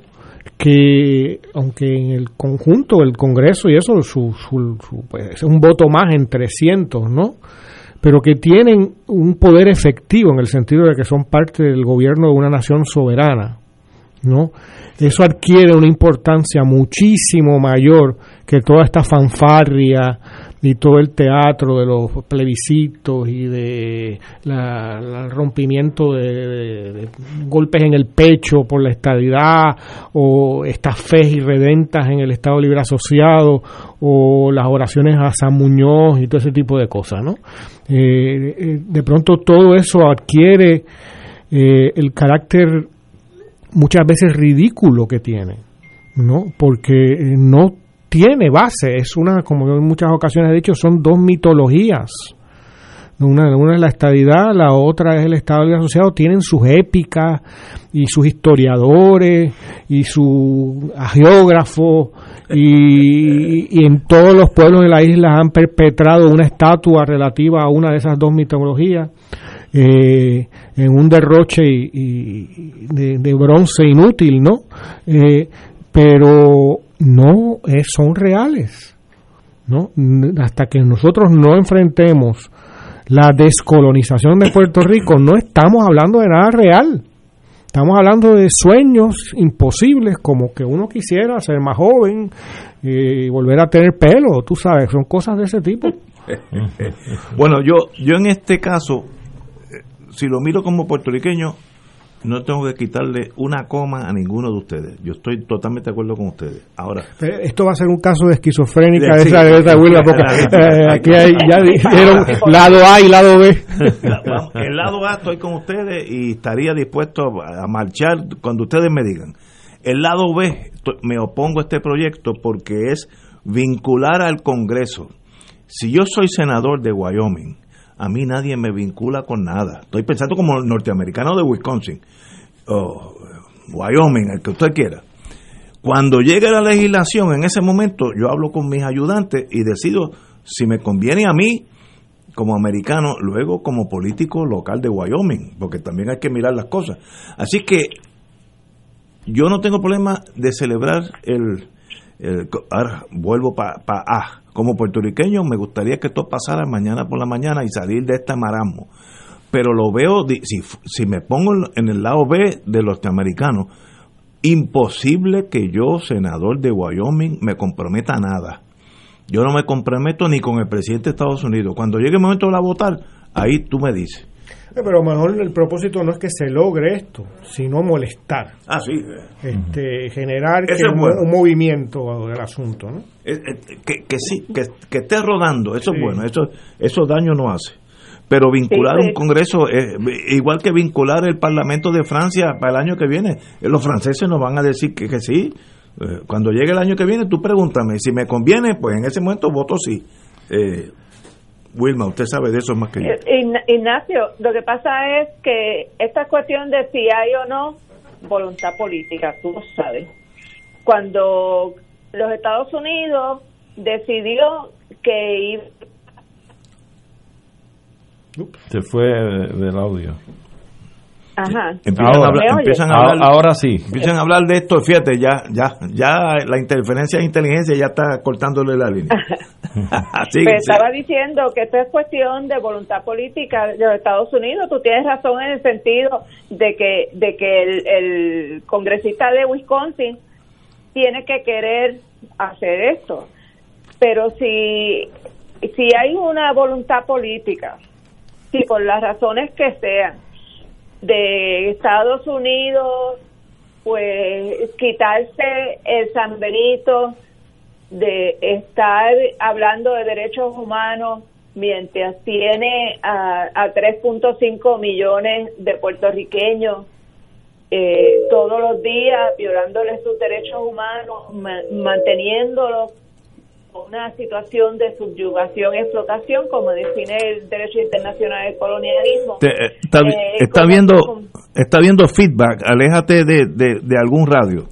Que aunque en el conjunto del Congreso y eso su, pues, es un voto más en 300, ¿no? Pero que tienen un poder efectivo en el sentido de que son parte del gobierno de una nación soberana, ¿no? Eso adquiere una importancia muchísimo mayor que toda esta fanfarria y todo el teatro de los plebiscitos y de el rompimiento de, golpes en el pecho por la estadidad o estas fes irredentas en el Estado Libre Asociado o las oraciones a San Muñoz y todo ese tipo de cosas, ¿no? Eh, eh, de pronto todo eso adquiere eh, el carácter muchas veces ridículo que tiene, ¿no? Porque no tiene base, es una, como en muchas ocasiones he dicho, son dos mitologías. Una, una es la estadidad, la otra es el Estado Libre Asociado, tienen sus épicas y sus historiadores y sus geógrafos y, y, en todos los pueblos de la isla han perpetrado una estatua relativa a una de esas dos mitologías eh, en un derroche y, de, bronce inútil, ¿no? Eh, pero no son reales. ¿no? Hasta que nosotros no enfrentemos la descolonización de Puerto Rico, no estamos hablando de nada real. Estamos hablando de sueños imposibles, como que uno quisiera ser más joven y volver a tener pelo, tú sabes, son cosas de ese tipo. (laughs) bueno, yo, yo en este caso, eh, si lo miro como puertorriqueño, no tengo que quitarle una coma a ninguno de ustedes. Yo estoy totalmente de acuerdo con ustedes. Ahora, esto va a ser un caso de esquizofrénica de, esa, de esa porque eh, aquí hay, ya dijeron (laughs) lado A y lado B. El lado A estoy con ustedes y estaría dispuesto a marchar cuando ustedes me digan. El lado B me opongo a este proyecto porque es vincular al Congreso. Si yo soy senador de Wyoming, a mí nadie me vincula con nada. Estoy pensando como norteamericano de Wisconsin, o Wyoming, el que usted quiera. Cuando llegue la legislación, en ese momento yo hablo con mis ayudantes y decido si me conviene a mí como americano, luego como político local de Wyoming, porque también hay que mirar las cosas. Así que yo no tengo problema de celebrar el... ahora vuelvo para pa, A como puertorriqueño me gustaría que esto pasara mañana por la mañana y salir de este marasmo. Pero lo veo, si, si me pongo en el lado B de los norteamericanos, imposible que yo, senador de Wyoming, me comprometa a nada. Yo no me comprometo ni con el presidente de Estados Unidos. Cuando llegue el momento de la votar, ahí tú me dices. Pero a lo mejor el propósito no es que se logre esto, sino molestar. Ah, sí. Este, generar un, movimiento del asunto, ¿no? que, que, sí, que, que, esté rodando, eso es bueno, eso, eso daño no hace. Pero vincular un Congreso, igual que vincular el Parlamento de Francia para el año que viene, eh, los franceses nos van a decir que, que sí. Eh, cuando llegue el año que viene, tú pregúntame, si me conviene, pues en ese momento voto sí. Eh, Wilma, usted sabe de eso más que yo. Eh, Ignacio, lo que pasa es que esta cuestión de si hay o no voluntad política, tú lo sabes. Cuando los Estados Unidos decidió que Se fue del audio. Ajá. Empiezan, a hablar, ahora, sí. Empiezan a hablar de esto, fíjate, ya, ya, ya la interferencia de inteligencia ya está cortándole la línea. (laughs) (laughs) Estaba diciendo que esto es cuestión de voluntad política de los Estados Unidos. Tú tienes razón en el sentido de que, de que el, el congresista de Wisconsin tiene que querer hacer esto. Pero si, si hay una voluntad política, si por las razones que sean, de Estados Unidos, pues quitarse el San Benito de estar hablando de derechos humanos mientras tiene a, a 3.5 millones de puertorriqueños eh, todos los días violándoles sus derechos humanos, manteniéndolos una situación de subyugación y explotación, como define el derecho internacional del colonialismo. Eh, está, eh, está viendo está viendo feedback, aléjate de, de, algún radio.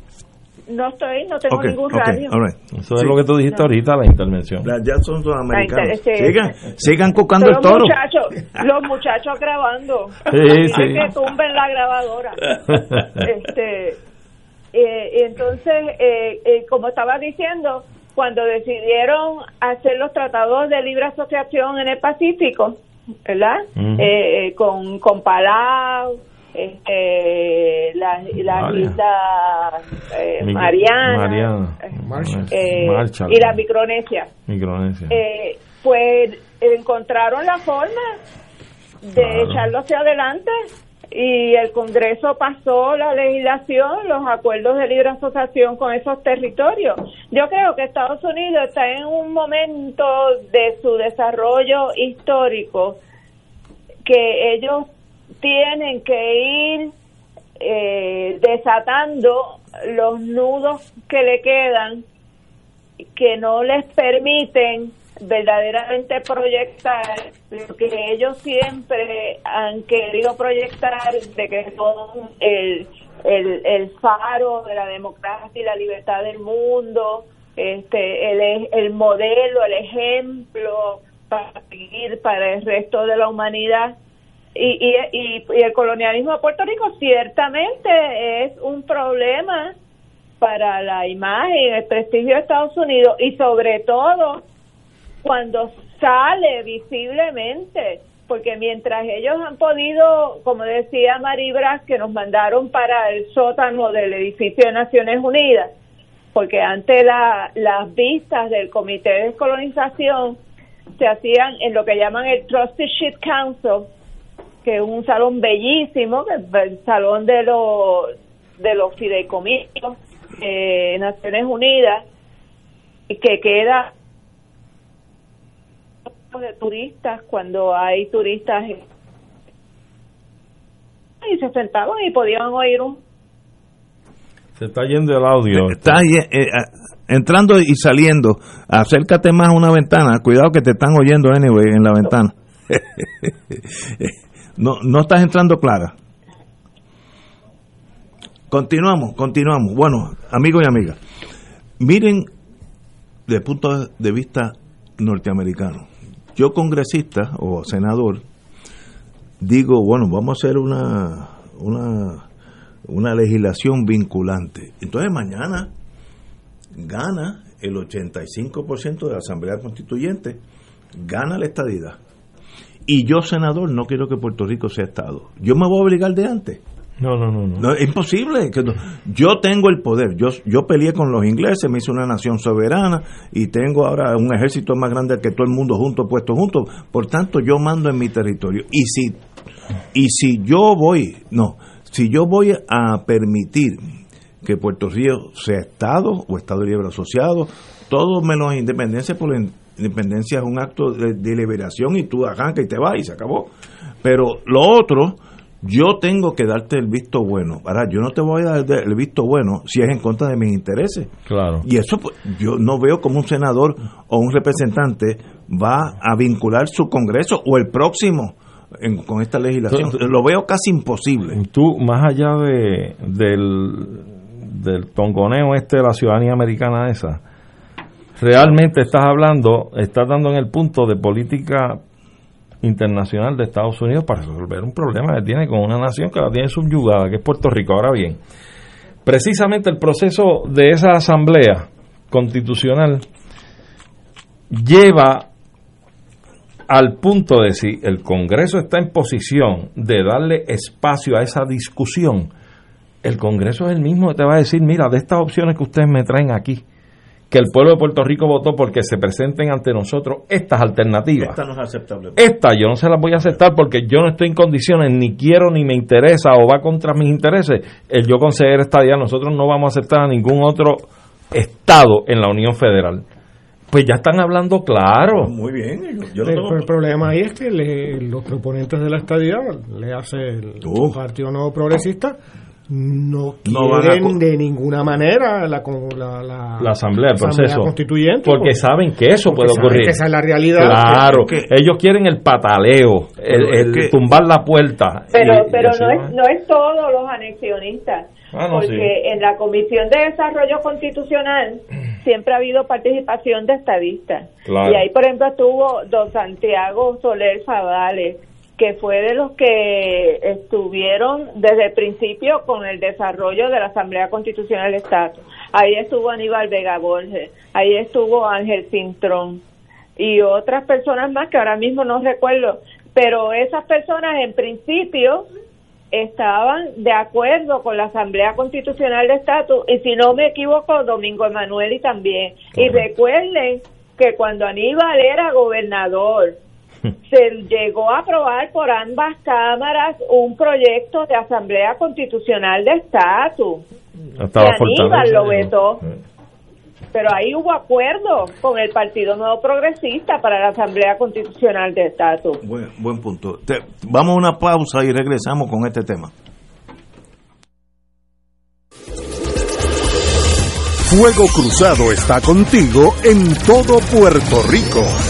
No estoy, no tengo ningún radio. Eso es lo que tú dijiste ahorita, la intervención. ya son americanos. Sigan, sigan cucando el toro. Muchachos, los muchachos grabando. Sí, sí. Que tumben la grabadora. (laughs) este Eh, entonces, eh, eh, como estaba diciendo, cuando decidieron hacer los tratados de libre asociación en el Pacífico, ¿verdad? con, con Palau, este, las la islas Mariana, y la Micronesia. Micronesia. pues encontraron la forma de echarlo hacia adelante y el Congreso pasó la legislación, los acuerdos de libre asociación con esos territorios. Yo creo que Estados Unidos está en un momento de su desarrollo histórico que ellos tienen que ir eh, desatando los nudos que le quedan que no les permiten verdaderamente proyectar lo que ellos siempre han querido proyectar de que son el, el, el faro de la democracia y la libertad del mundo, este, el, el modelo, el ejemplo para seguir para el resto de la humanidad. Y, y, y, y el colonialismo de Puerto Rico ciertamente es un problema para la imagen, el prestigio de Estados Unidos y sobre todo cuando sale visiblemente, porque mientras ellos han podido, como decía Maribras, que nos mandaron para el sótano del edificio de Naciones Unidas, porque ante la, las vistas del Comité de Descolonización se hacían en lo que llaman el Trusteeship Council, que es un salón bellísimo, el salón de los de los fideicomisos de Naciones Unidas, que queda de turistas cuando hay turistas y se sentaban y podían oír un se está yendo el audio. Está eh, eh, entrando y saliendo. Acércate más a una ventana. Cuidado que te están oyendo anyway en la ventana. (laughs) No no estás entrando clara. Continuamos continuamos. Bueno amigos y amigas miren de punto de vista norteamericano yo congresista o senador digo, bueno, vamos a hacer una, una, una legislación vinculante. Entonces mañana gana el 85% de la Asamblea Constituyente, gana la estadidad. Y yo, senador, no quiero que Puerto Rico sea Estado. Yo me voy a obligar de antes. No, no, no, no. es imposible. Yo tengo el poder. Yo, yo peleé con los ingleses, me hice una nación soberana y tengo ahora un ejército más grande que todo el mundo junto, puesto junto. Por tanto, yo mando en mi territorio. Y si, y si yo voy, no, si yo voy a permitir que Puerto Rico sea Estado o Estado libre asociado, todo menos independencia, por la independencia es un acto de, de liberación y tú arrancas y te vas y se acabó. Pero lo otro yo tengo que darte el visto bueno. Ahora, yo no te voy a dar el visto bueno si es en contra de mis intereses. Claro. Y eso pues, yo no veo como un senador o un representante va a vincular su Congreso o el próximo con esta legislación. Lo veo casi imposible. Tú, más allá de, del, del tongoneo este de la ciudadanía americana esa, realmente estás hablando, estás dando en el punto de política internacional de Estados Unidos para resolver un problema que tiene con una nación que la tiene subyugada, que es Puerto Rico. Ahora bien, precisamente el proceso de esa asamblea constitucional lleva al punto de si el Congreso está en posición de darle espacio a esa discusión, el Congreso es el mismo que te va a decir, mira, de estas opciones que ustedes me traen aquí, que el pueblo de Puerto Rico votó porque se presenten ante nosotros estas alternativas. Esta no es aceptable. Esta yo no se las voy a aceptar porque yo no estoy en condiciones, ni quiero, ni me interesa o va contra mis intereses el yo conceder esta idea. Nosotros no vamos a aceptar a ningún otro Estado en la Unión Federal. Pues ya están hablando claro. Muy bien. el, problema ahí es que los proponentes de la estadía le hace el Partido Nuevo Progresista no quieren de ninguna manera la, la, asamblea, el proceso. constituyente porque, saben que eso puede ocurrir. esa es la realidad claro ellos quieren el pataleo el, tumbar la puerta. Pero pero no es no es todos los anexionistas ah, porque en la comisión de desarrollo constitucional siempre ha habido participación de estadistas. Y ahí por ejemplo estuvo don Santiago Soler Favales que fue de los que estuvieron desde el principio con el desarrollo de la Asamblea Constitucional de Estado. Ahí estuvo Aníbal Vega Borges, ahí estuvo Ángel Cintrón y otras personas más que ahora mismo no recuerdo, pero esas personas en principio estaban de acuerdo con la Asamblea Constitucional de Estatus y si no me equivoco Domingo Emanuel y también. Y recuerden que cuando Aníbal era gobernador (laughs) se llegó a aprobar por ambas cámaras un proyecto de Asamblea Constitucional de Estatus. Y Aníbal lo vetó. Pero ahí hubo acuerdo con el Partido Nuevo Progresista para la Asamblea Constitucional de Estatus. Buen, buen punto. vamos a una pausa y regresamos con este tema. Fuego Cruzado está contigo en todo Puerto Rico.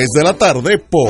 de la tarde por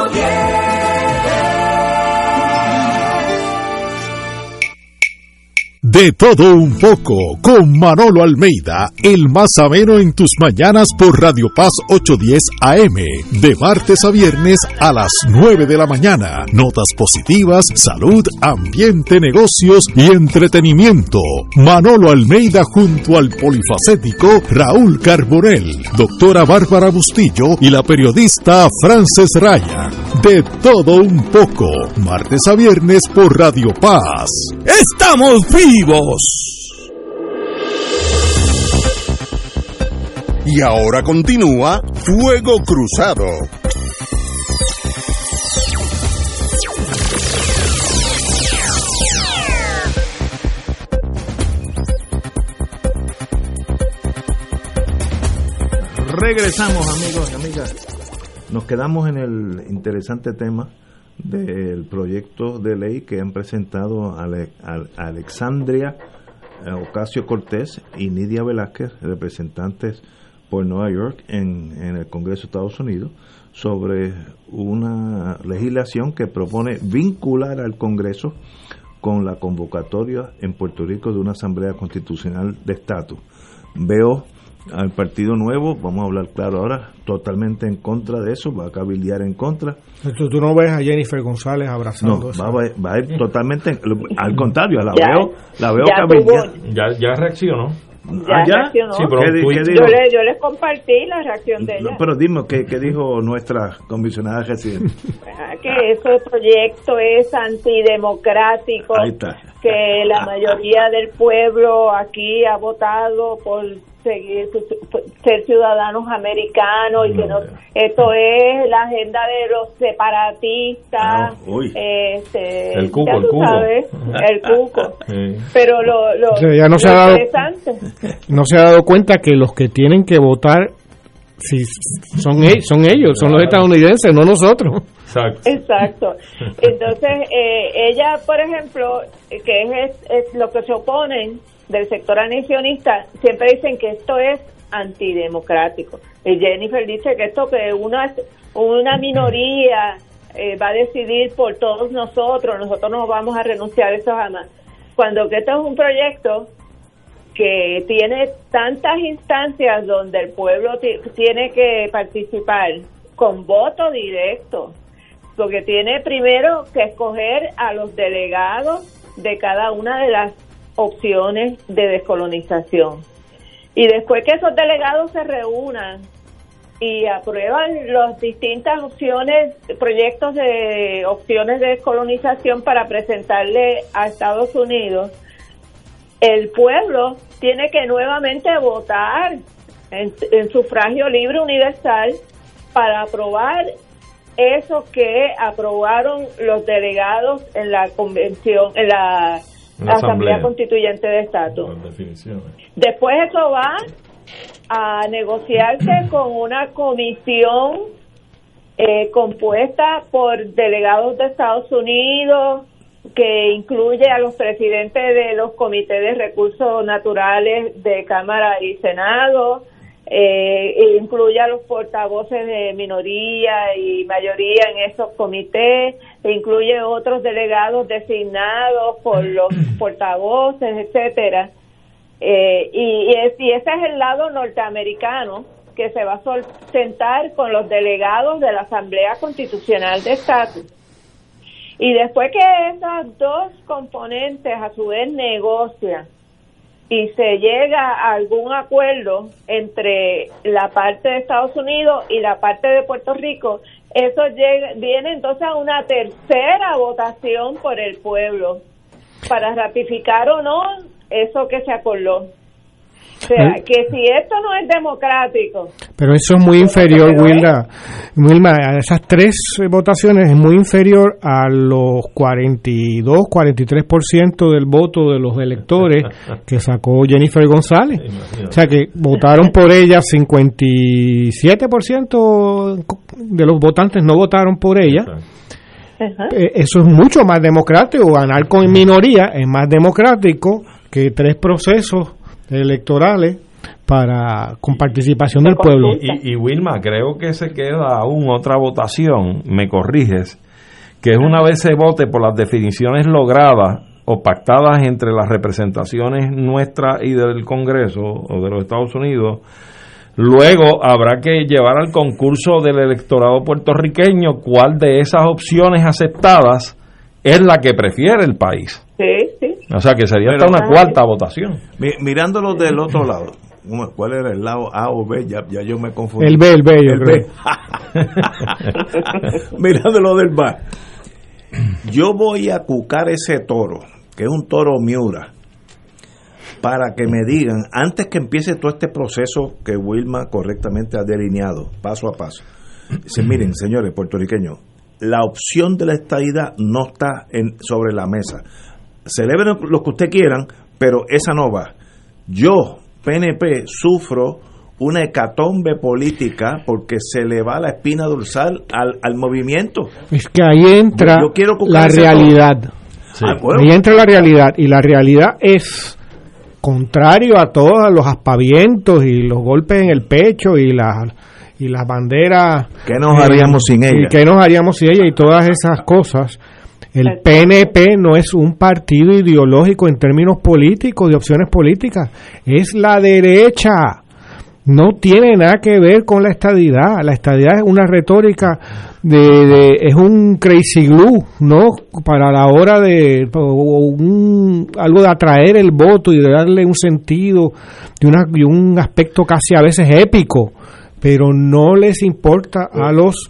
De todo un poco, con Manolo Almeida, el más ameno en tus mañanas por Radio Paz 810 AM, de martes a viernes a las 9 de la mañana. Notas positivas, salud, ambiente, negocios y entretenimiento. Manolo Almeida junto al polifacético Raúl Carbonell, doctora Bárbara Bustillo y la periodista Frances Raya. De todo un poco, martes a viernes por Radio Paz. ¡Estamos Y ahora continúa Fuego Cruzado. Regresamos amigos y amigas. Nos quedamos en el interesante tema del proyecto de ley que han presentado Alexandria eh, Ocasio Cortés y Nidia Velázquez, representantes por Nueva York en, en el Congreso de Estados Unidos, sobre una legislación que propone vincular al Congreso con la convocatoria en Puerto Rico de una Asamblea Constitucional de Estatus. Veo al Partido Nuevo, vamos a hablar claro ahora, totalmente en contra de eso, va a cabildear en contra. ¿Tú, tú no ves a Jennifer González abrazando no, eso? Va, a ir (laughs) totalmente, al contrario, la veo, la veo cabildear. Ya, ya reaccionó. Ya, ¿Ah, reaccionó. Sí, pero yo, le, yo, les compartí la reacción de ella. pero dime, ¿qué, ¿qué, dijo nuestra comisionada residente? Ah, que ese proyecto es antidemocrático. Ahí está. Que la mayoría del pueblo aquí ha votado por seguir ser ciudadanos americanos y que no esto es la agenda de los separatistas ah, este, el cuco, el cuco. (laughs) el cuco pero lo, lo, ya no se ha dado. No se ha dado cuenta que los que tienen que votar si son, ellos, son ellos, son los estadounidenses, no nosotros. Exacto. (laughs) Entonces, eh, ella, por ejemplo, que es, es, lo que se oponen del sector anexionista, siempre dicen que esto es antidemocrático. Y Jennifer dice que esto que una, una minoría eh, va a decidir por todos nosotros, nosotros no vamos a renunciar a eso jamás. Cuando que esto es un proyecto que tiene tantas instancias donde el pueblo tiene que participar con voto directo, porque tiene primero que escoger a los delegados de cada una de las opciones de descolonización. Y después que esos delegados se reúnan y aprueban las distintas opciones, proyectos de opciones de descolonización para presentarle a Estados Unidos, el pueblo tiene que nuevamente votar en, sufragio libre universal para aprobar eso que aprobaron los delegados en la convención, en la, asamblea. constituyente de estatus. Después eso va a negociarse (clears throat) con una comisión eh, compuesta por delegados de Estados Unidos, que incluye a los presidentes de los comités de recursos naturales de Cámara y Senado, eh, incluye a los portavoces de minoría y mayoría en esos comités, e incluye otros delegados designados por los (clears throat) portavoces, etcétera. Eh, y, y ese es el lado norteamericano que se va a sentar con los delegados de la Asamblea Constitucional de Estatus y después que esas dos componentes a su vez negocian y se llega a algún acuerdo entre la parte de Estados Unidos y la parte de Puerto Rico, eso llega, viene entonces a una tercera votación por el pueblo para ratificar o no eso que se acordó. O sea, que si esto no es democrático. Pero eso es muy inferior, Wilda. Wilma, a esas tres votaciones es muy inferior a los 42, 43% del voto de los electores (laughs) que sacó Jennifer González. O sea que votaron por ella 57% de los votantes no votaron por ella. Eh, eso es mucho más democrático. Ganar con minoría es más democrático que tres procesos electorales para con participación del pueblo. Y, Wilma, creo que se queda aún otra votación, me corriges, que es una vez se vote por las definiciones logradas o pactadas entre las representaciones nuestras y del Congreso o de los Estados Unidos, luego habrá que llevar al concurso del electorado puertorriqueño cuál de esas opciones aceptadas es la que prefiere el país. Sí, sí. O sea que sería hasta una cuarta votación. mirándolo del otro lado, ¿cuál era el lado A o B? Ya, yo me confundí. El B, el B, el B. (laughs) mirándolo del bar. Yo voy a cucar ese toro, que es un toro Miura, para que me digan, antes que empiece todo este proceso que Wilma correctamente ha delineado, paso a paso. Dice, miren, señores puertorriqueños, la opción de la estadidad no está en, sobre la mesa celebren lo que usted quieran, pero esa no va. Yo, PNP, sufro una hecatombe política porque se le va la espina dorsal al, al movimiento. Es que ahí entra la realidad. Ah, ahí entra la realidad y la realidad es contrario a todos los aspavientos y los golpes en el pecho y las y las banderas. ¿Qué nos haríamos sin ella? Y ¿Qué nos haríamos sin ella? Y todas esas cosas el PNP no es un partido ideológico en términos políticos, de opciones políticas, es la derecha. No tiene nada que ver con la estadidad. La estadidad es una retórica de, es un crazy glue, ¿no? Para la hora de un, algo de atraer el voto y de darle un sentido de, una, de un aspecto casi a veces épico, pero no les importa a los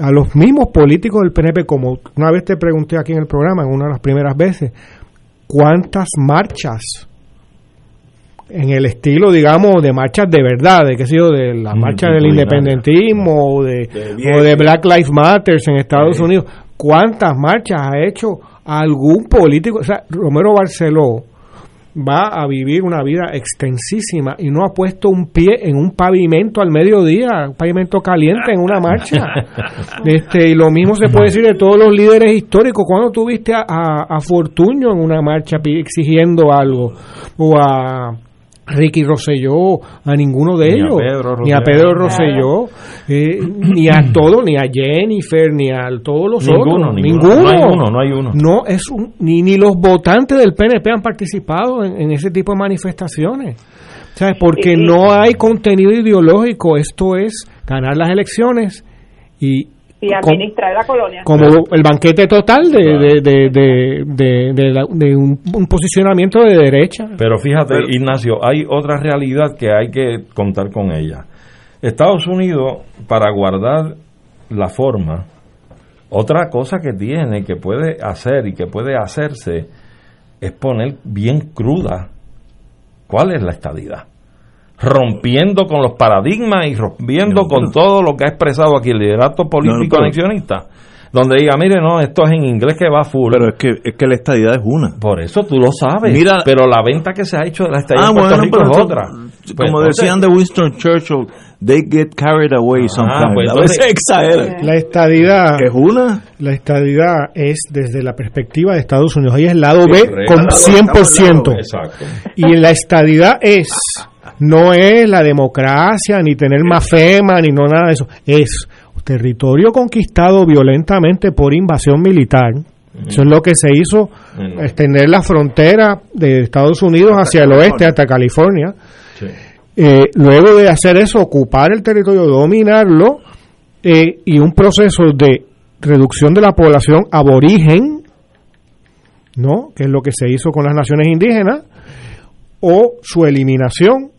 a los mismos políticos del PNP, como una vez te pregunté aquí en el programa, en una de las primeras veces, ¿cuántas marchas en el estilo, digamos, de marchas de verdad, de qué sé yo, de la marcha del independentismo o de, o de Black Lives Matter en Estados Unidos, ¿cuántas marchas ha hecho algún político? O sea, Romero Barceló va a vivir una vida extensísima y no ha puesto un pie en un pavimento al mediodía, un pavimento caliente en una marcha. (laughs) este Y lo mismo se puede decir de todos los líderes históricos. cuando tuviste a, a, a Fortuño en una marcha exigiendo algo? O a Ricky Rosselló, a ninguno de ellos, ni a Pedro Rosselló, eh, ni a todos, ni a Jennifer, ni a todos los otros, ninguno, No hay uno, no hay uno. No es ni, ni los votantes del PNP han participado en, ese tipo de manifestaciones. ¿Sabes? Porque no hay contenido ideológico, esto es ganar las elecciones y y administrar la colonia. Como el banquete total de, de, de, de un, posicionamiento de derecha. Pero fíjate, Ignacio, hay otra realidad que hay que contar con ella. Estados Unidos, para guardar la forma, otra cosa que tiene, que puede hacer y que puede hacerse, es poner bien cruda cuál es la estadidad rompiendo con los paradigmas y rompiendo con todo lo que ha expresado aquí el liderato político anexionista donde diga, mire, no, esto es en inglés que va full. Pero es que, es que la estadidad es una. Por eso tú lo sabes. Mira, pero la venta que se ha hecho de la estadidad ah, en Puerto Rico es otra. Como pues, decían de Winston Churchill, they get carried away ah, sometimes. Pues, a veces exageran. La estadidad es una. La estadidad es desde la perspectiva de Estados Unidos. Ahí es el lado B con 100%. Exacto. Y la estadidad es no es la democracia, ni tener más FEMA, ni no nada de eso. Es territorio conquistado violentamente por invasión militar. Eso es lo que se hizo, extender la frontera de Estados Unidos hacia el oeste, hasta California. Eh, luego de hacer eso, ocupar el territorio, dominarlo, eh, y un proceso de reducción de la población aborigen, ¿no? que es lo que se hizo con las naciones indígenas, o su eliminación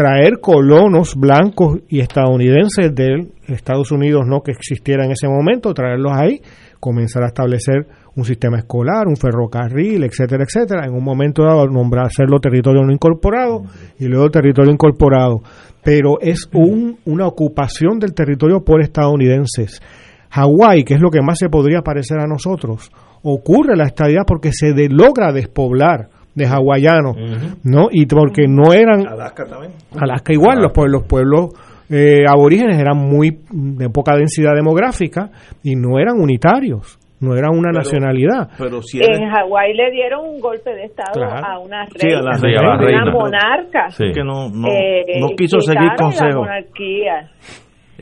traer colonos blancos y estadounidenses de Estados Unidos no que existiera en ese momento, traerlos ahí, comenzar a establecer un sistema escolar, un ferrocarril, etcétera, etcétera, en un momento dado nombrar hacerlo territorio no incorporado y luego territorio incorporado, pero es un, una ocupación del territorio por estadounidenses. Hawái, que es lo que más se podría parecer a nosotros, ocurre la estadía porque se logra despoblar de hawaianos, ¿no? Y porque no eran... Alaska también. Alaska igual, los, pueblos, los pueblos eh, aborígenes eran muy de poca densidad demográfica y no eran unitarios no eran una nacionalidad. Pero si En Hawái le dieron un golpe de Estado a una reina, sí, a la reina, una monarca. Que no, no, eh, no quiso seguir consejo.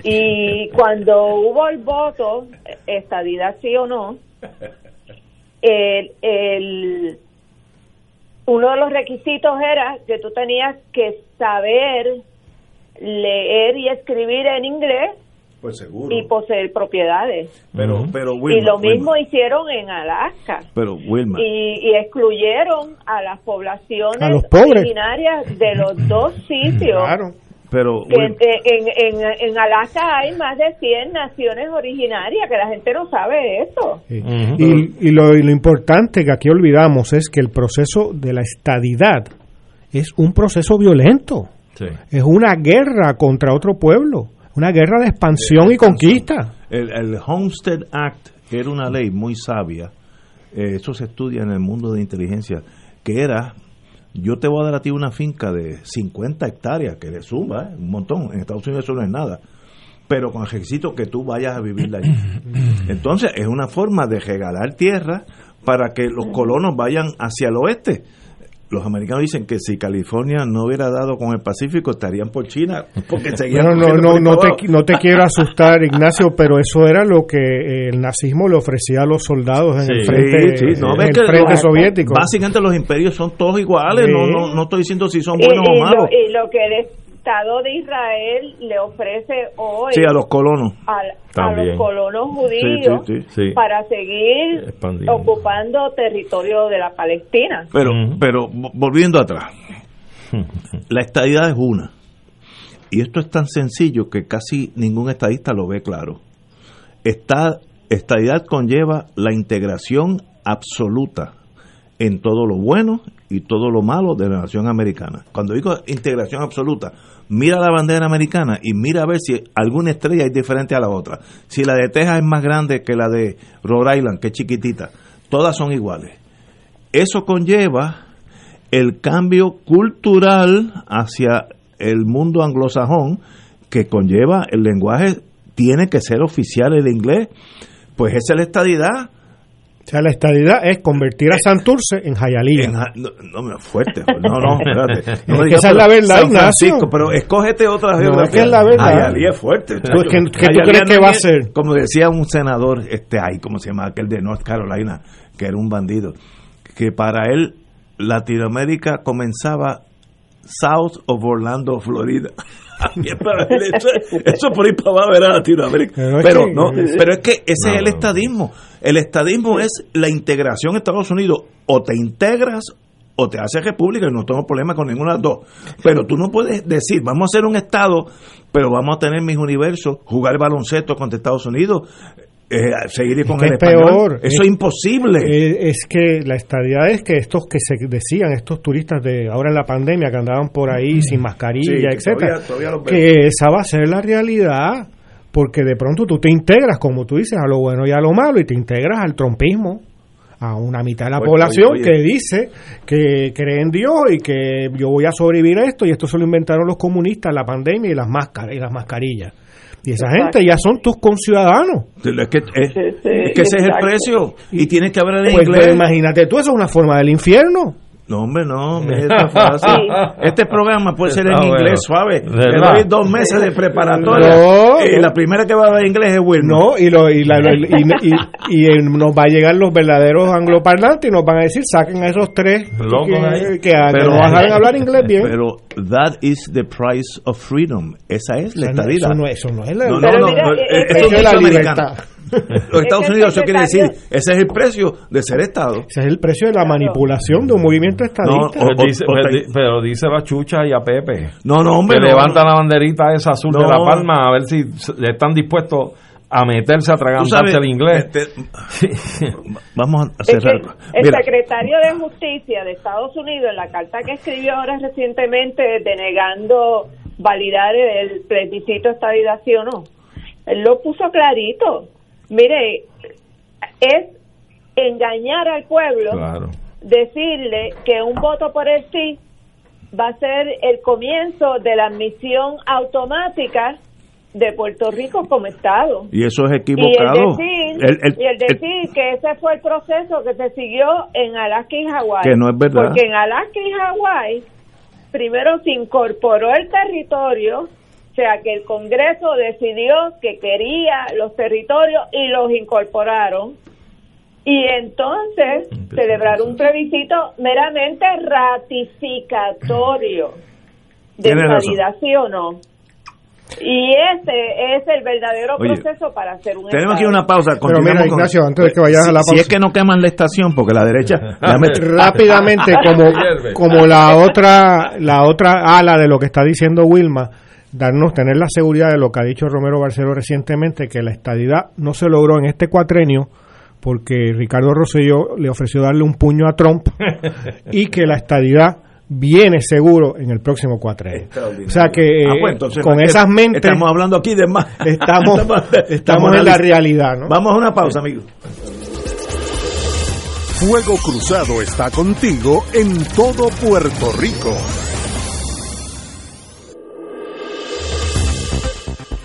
Y cuando hubo el voto, estadidad sí o no, el, el, uno de los requisitos era que tú tenías que saber leer y escribir en inglés pues seguro. y poseer propiedades. Pero, pero y lo mismo hicieron en Alaska. Pero Wilma. Y, excluyeron a las poblaciones originarias de los dos sitios. Claro. Pero en, en, en, Alaska hay más de 100 naciones originarias, que la gente no sabe eso. Y, lo, lo importante que aquí olvidamos es que el proceso de la estadidad es un proceso violento. Es una guerra contra otro pueblo, una guerra de expansión y conquista. El, el, Homestead Act, que era una ley muy sabia, eh, eso se estudia en el mundo de inteligencia, que era yo te voy a dar a ti una finca de 50 hectáreas, que le suma, ¿eh? un montón, en Estados Unidos eso no es nada, pero con el requisito que tú vayas a vivir allí. (clears throat) Entonces es una forma de regalar tierra para que los colonos vayan hacia el oeste los americanos dicen que si California no hubiera dado con el Pacífico estarían por China porque no no no no te, no te quiero asustar (laughs) Ignacio pero eso era lo que el nazismo le ofrecía a los soldados en el frente, soviético. básicamente los imperios son todos iguales no, no no estoy diciendo si son buenos o malos. y lo que Estado de Israel le ofrece hoy a los colonos a, los colonos judíos para seguir ocupando territorio de la Palestina. Pero, pero volviendo atrás, (laughs) la estadidad es una. Y esto es tan sencillo que casi ningún estadista lo ve claro. Esta estadidad conlleva la integración absoluta en todo lo bueno y todo lo malo de la nación americana. Cuando digo integración absoluta, mira la bandera americana y mira a ver si alguna estrella es diferente a la otra. Si la de Texas es más grande que la de Rhode Island, que es chiquitita, todas son iguales. Eso conlleva el cambio cultural hacia el mundo anglosajón que conlleva el lenguaje tiene que ser oficial el inglés. Pues esa es la estadidad. O sea, la estadidad es convertir a Santurce en Jayalía. no, no, fuerte. No, no, espérate. (laughs) No es que esa es la verdad, San Francisco, pero escógete otra geografía. es que es la verdad. Jayalía es fuerte. ¿Tú, ¿Qué, tú crees que va a ser? Como decía un senador, este, ahí, ¿cómo se llama? Aquel de North Carolina, que era un bandido, que para él Latinoamérica comenzaba south of Orlando, Florida. (laughs) eso, por ahí para abajo era Latinoamérica. Pero, no, pero es que ese es el estadismo. El estadismo es la integración en Estados Unidos. O te integras o te haces república y no tengo problema con ninguna de las dos. Pero tú no puedes decir, vamos a ser un Estado, pero vamos a tener mis universos, jugar baloncesto contra Estados Unidos, eh, seguir con el Peor. Eso es, imposible. Es que la estadía es que estos que se decían, estos turistas de ahora en la pandemia que andaban por ahí sin mascarilla, etcétera, que esa va a ser la realidad, porque de pronto tú te integras, como tú dices, a lo bueno y a lo malo, y te integras al trompismo a una mitad de la población que dice que cree en Dios y que yo voy a sobrevivir a esto y esto se lo inventaron los comunistas la pandemia y las máscaras y las mascarillas y esa gente ya son tus conciudadanos. Es que, ese es el precio. Y tienes que hablar en pues, inglés. imagínate tú, eso es una forma del infierno. No, hombre, no, (laughs) es fácil. Este programa puede ser en inglés suave. Le doy dos meses de preparatoria. y la primera que va a hablar inglés es Wilmer. No, y, lo, y, la, y, y, nos va a llegar los verdaderos angloparlantes y nos van a decir, saquen a esos tres que, que, pero, nos a hablar inglés bien. Pero that is the price of freedom. Esa es la estadía. Eso no, eso no es la, no, no, no, es la libertad. (laughs) Los Estados Unidos, eso quiere decir, ese es el precio de ser Estado. Ese es el precio de la manipulación de un movimiento estadista. pero dice a Chucha y a Pepe. No, no, hombre. Que levanta la banderita esa azul de la palma a ver si están dispuestos a meterse a atragantarse el inglés. Este, (laughs) vamos a cerrar. el secretario de Justicia de Estados Unidos, en la carta que escribió ahora recientemente denegando validar el plebiscito estadidad o no, él lo puso clarito. Mire, es engañar al pueblo, decirle que un voto por el sí va a ser el comienzo de la admisión automática de Puerto Rico como Estado. Y eso es equivocado. Y el decir, que ese fue el proceso que se siguió en Alaska y Hawái. Que no es verdad. Porque en Alaska y Hawái primero se incorporó el territorio sea que el Congreso decidió que quería los territorios y los incorporaron. Y entonces celebraron un plebiscito meramente ratificatorio de calidad, sí o no. Y ese es el verdadero proceso para hacer un Tenemos aquí una pausa. Pero mira, Ignacio, antes de que vayas a la pausa. Si es que no queman la estación, porque la derecha. (laughs) (laughs) Rápidamente, como, (laughs) como la otra la otra ala de lo que está diciendo Wilma, darnos, tener la seguridad de lo que ha dicho Romero Barceló recientemente, que la estadidad no se logró en este cuatrenio porque Ricardo Rosselló le ofreció darle un puño a Trump (laughs) y que la estadidad viene seguro en el próximo cuatrenio. O sea que ah, pues, con esas mentes estamos hablando aquí de más (laughs) (laughs) estamos estamos en la realidad, ¿no? Vamos a una pausa, amigos. Fuego Cruzado está contigo en todo Puerto Rico.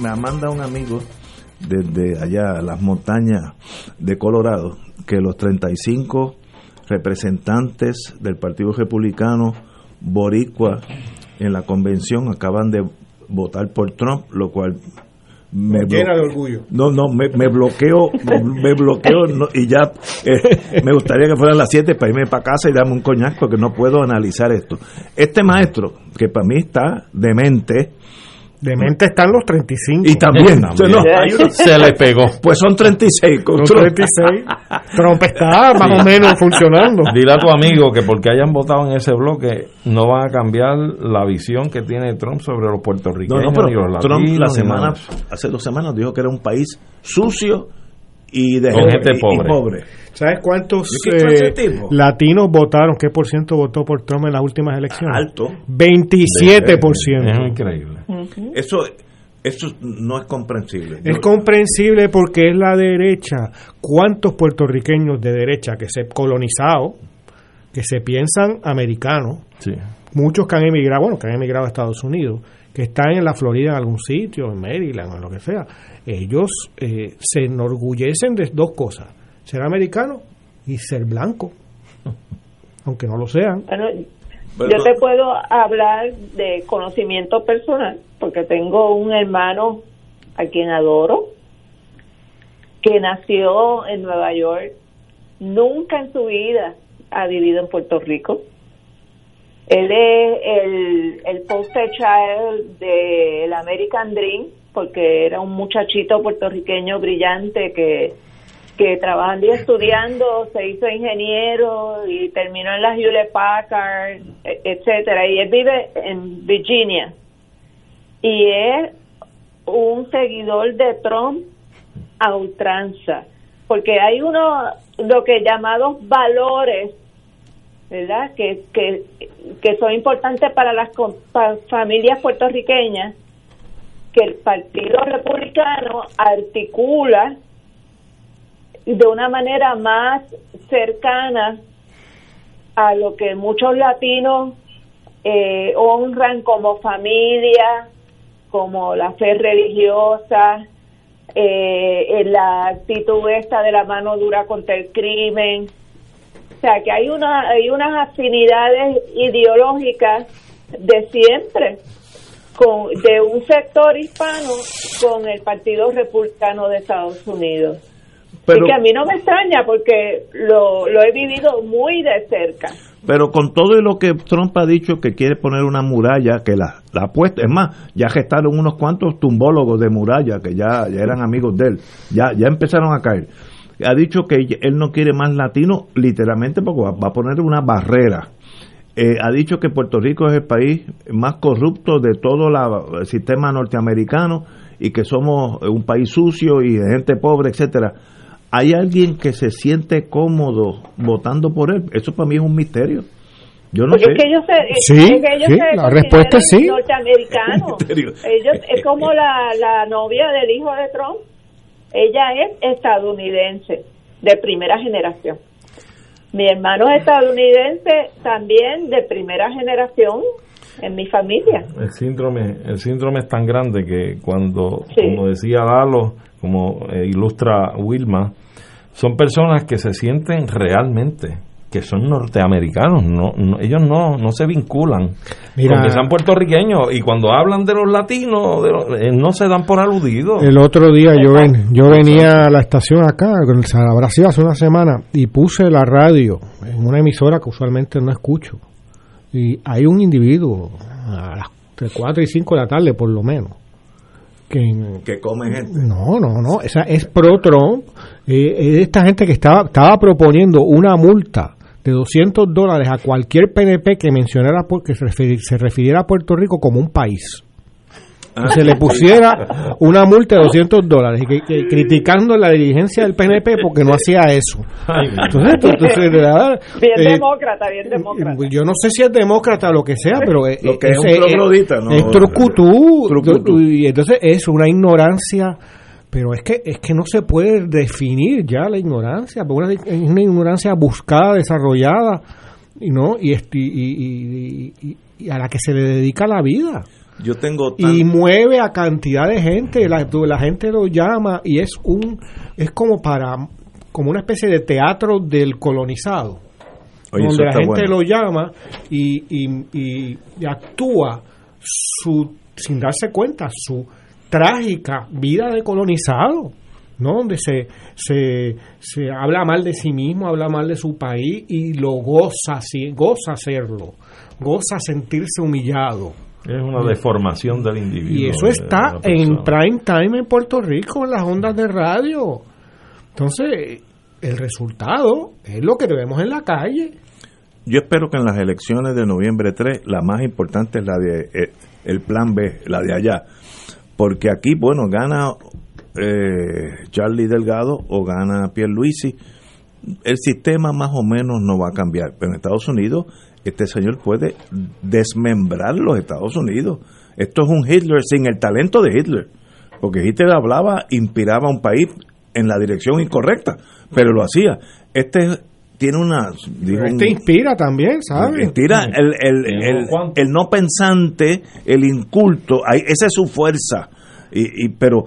Me manda un amigo desde allá, las montañas de Colorado, que los 35 representantes del Partido Republicano Boricua en la convención acaban de votar por Trump, lo cual me Llena de orgullo. No, no, me, me bloqueo, me bloqueo no, y ya (laughs) eh, me gustaría que fueran las 7 para irme para casa y darme un coñac porque no puedo analizar esto. Este maestro, que para mí está demente, Demente están los 35. y también, (laughs) no, uno- Se le pegó. Pues son 36 con Trump. 36. Trump está más o menos funcionando. Dile a tu amigo que porque hayan votado en ese bloque no van a cambiar la visión que tiene Trump sobre los No, puertorriqueños no, pero ni los Trump latinos, la semana, hace dos semanas dijo que era un país sucio y de Con gente y- y pobre. ¿Sabes cuántos ¿Y qué clase de eh, latinos votaron? ¿Qué por ciento votó por Trump en las últimas elecciones? Alto. 27%. Es increíble. Eso, eso no es comprensible. Es comprensible porque es la derecha. ¿Cuántos puertorriqueños de derecha que se colonizados, que se piensan americanos, Sí. muchos que han emigrado, bueno, que han emigrado a Estados Unidos, que están en la Florida en algún sitio, en Maryland o en lo que sea, ellos eh, se enorgullecen de dos cosas, ser americano y ser blanco, (laughs) aunque no lo sean. Bueno, yo te puedo hablar de conocimiento personal, porque tengo un hermano a quien adoro, que nació en Nueva York, nunca en su vida ha vivido en Puerto Rico. Él es el, el poster child del American Dream, porque era un muchachito puertorriqueño brillante que, que trabajando y estudiando se hizo ingeniero y terminó en la Hewlett Packard, e- etcétera. Y él vive en Virginia y es un seguidor de Trump a ultranza, porque hay uno lo que llamados valores ¿verdad? Que, que, que son importantes para las familias puertorriqueñas, que el Partido Republicano articula de una manera más cercana a lo que muchos latinos eh, honran como familia, como la fe religiosa, eh, la actitud esta de la mano dura contra el crimen. O sea, que hay, una, hay unas afinidades ideológicas de siempre con, de un sector hispano con el Partido Republicano de Estados Unidos. Pero- y que a mí no me extraña porque lo, lo he vivido muy de cerca. Pero con todo y lo que Trump ha dicho que quiere poner una muralla, que la, la ha puesto, es más, ya gestaron unos cuantos tumbólogos de muralla que ya, ya eran amigos de él, ya, ya empezaron a caer. Ha dicho que él no quiere más latinos, literalmente porque va, va a poner una barrera. eh, ha dicho que Puerto Rico es el país más corrupto de todo la- el sistema norteamericano y que somos un país sucio y de gente pobre, etcétera. ¿Hay alguien que se siente cómodo votando por él? Eso para mí es un misterio. Yo no Porque sé. es que ellos se, es Sí, que ellos sí, se la respuesta es sí. norteamericanos. (laughs) Ellos es como la, la novia del hijo de Trump. Ella es estadounidense de primera generación. Mi hermano es estadounidense también de primera generación en mi familia. El síndrome, el síndrome es tan grande que cuando, Sí. como decía Lalo, como eh, ilustra Wilma, son personas que se sienten realmente que son norteamericanos, no, no- ellos no, no se vinculan Mira- con que sean puertorriqueños y cuando hablan de los latinos de los- eh, no se dan por aludidos. El otro día yo ven, yo venía a la estación acá, con el habrá sido hace una semana, y puse la radio en una emisora que usualmente no escucho. Y hay un individuo a las entre 4 y 5 de la tarde, por lo menos, que que come gente. no, no, no, esa es pro Trump. Eh, es esta gente que estaba, estaba proponiendo una multa de 200 dólares a cualquier PNP que mencionara, que se refiriera a Puerto Rico como un país. Que se le pusiera una multa de 200 dólares y que, que- criticando la dirigencia del PNP porque no hacía eso. Entonces, entonces, de verdad, Bien eh, demócrata, bien demócrata. yo no sé si es demócrata o lo que sea, pero eh, Lo que es un troglodita, ¿no? es trucutú, Trucutú. y entonces es una ignorancia pero es que es que no se puede definir ya la ignorancia porque una, es una ignorancia buscada desarrollada y no y, este- y, y- y- y a la que se le dedica la vida Yo tengo tan- y mueve a cantidad de gente la, la gente lo llama y es un es como para como una especie de teatro del colonizado Oye, donde la gente bueno. lo llama y, y- y- y actúa su sin darse cuenta su trágica vida de colonizado ¿no? donde se, se, se habla mal de sí mismo, habla mal de su país y lo goza, goza hacerlo, goza sentirse humillado. Es una deformación del individuo. Y eso está en prime time en Puerto Rico, en las ondas de radio. Entonces, el resultado es lo que vemos en la calle. Yo espero que en las elecciones de noviembre 3, la más importante es la de eh, el plan B, la de allá. Porque aquí, bueno, gana eh, Charlie Delgado o gana Pierluisi. El sistema más o menos no va a cambiar. Pero en Estados Unidos, este señor puede desmembrar los Estados Unidos. Esto es un Hitler sin el talento de Hitler. Porque Hitler hablaba, inspiraba a un país en la dirección incorrecta, pero lo hacía. Este tiene una... dijo Este inspira también, ¿sabes? Mentira, el, el, el, el no pensante, el inculto, ahí- esa es su fuerza. Y, y- pero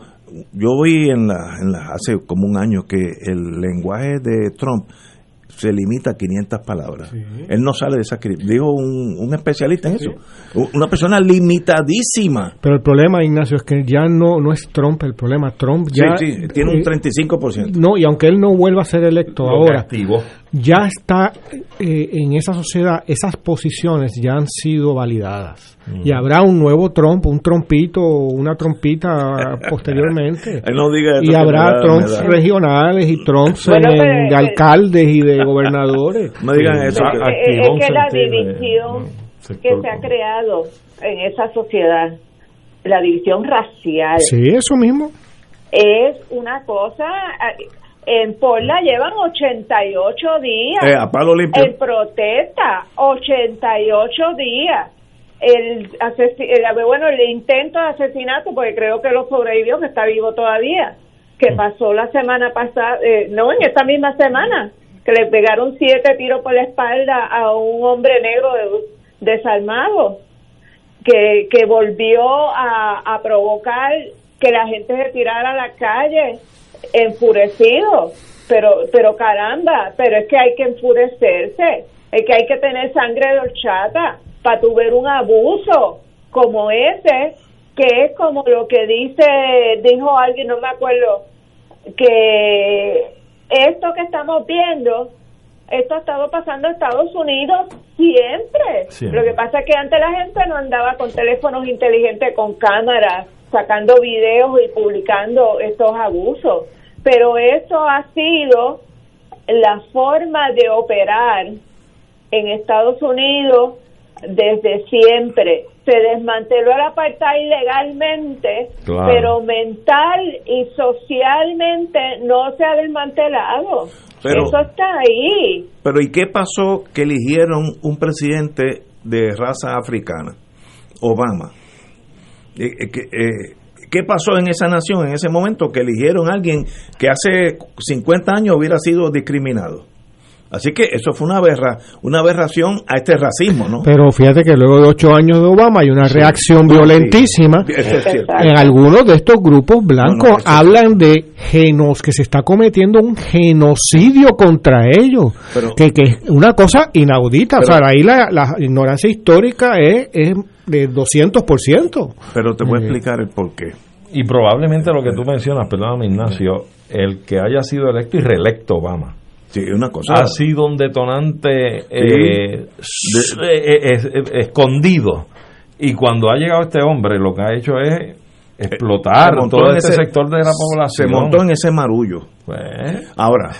yo vi en la, en la, hace como un año que el lenguaje de Trump se limita a 500 palabras. Él no sale de esa Dijo un, un especialista en eso. Una persona limitadísima. Pero el problema, Ignacio, es que ya no, no es Trump el problema. Trump ya... sí, tiene un eh, 35%. No, y aunque él no vuelva a ser electo Lo ahora, castigó. Ya está eh, en esa sociedad, esas posiciones ya han sido validadas. Mm. Y habrá un nuevo Trump, un trompito, una trompita (laughs) posteriormente. No diga y que habrá Trumps regionales y Trumps Bueno, en- pero- de alcaldes y de gobernadores. No digan eso. Es, es que la división que se ha creado en esa sociedad, la división racial, Sí, eso mismo. es una cosa. En Porla llevan 88 días Eh, a palo limpio. en protesta, 88 días. El, bueno, el intento de asesinato, porque creo que lo sobrevivió, que está vivo todavía, que pasó la semana pasada, eh, no, en esta misma semana, que le pegaron siete tiros por la espalda a un hombre negro de- desarmado, que, que volvió a, a provocar que la gente se tirara a la calle enfurecido. Pero, pero caramba, pero es que hay que enfurecerse, es que hay que tener sangre de horchata para tu ver un abuso como ese, que es como lo que dice, dijo alguien, no me acuerdo, que esto que estamos viendo, esto ha estado pasando en Estados Unidos siempre. Siempre. Lo que pasa es que antes la gente no andaba con teléfonos inteligentes, con cámaras, sacando videos y publicando estos abusos. Pero eso ha sido la forma de operar en Estados Unidos desde siempre. Se desmanteló el apartheid legalmente, pero mental y socialmente no se ha desmantelado. Eso está ahí. Pero ¿y qué pasó que eligieron un presidente de raza africana? Obama. Eh, eh, eh, ¿Qué pasó en esa nación en ese momento que eligieron a alguien que hace 50 años hubiera sido discriminado? Así que eso fue una aberra, una aberración a este racismo, ¿no? Pero fíjate que luego de ocho años de Obama hay una reacción violentísima. en algunos de estos grupos blancos hablan de genos que se está cometiendo un genocidio contra ellos, que, que es una cosa inaudita. o sea, ahí la, la ignorancia histórica es, es de 200%. Pero te voy a explicar el por qué. Y probablemente lo que tú mencionas, perdóname Ignacio, el que haya sido electo y reelecto Obama una cosa. Ha sido un detonante eh, eh, escondido. Y cuando ha llegado este hombre, lo que ha hecho es explotar todo ese, sector de la población. Se montó en ese marullo. Pues, Ahora,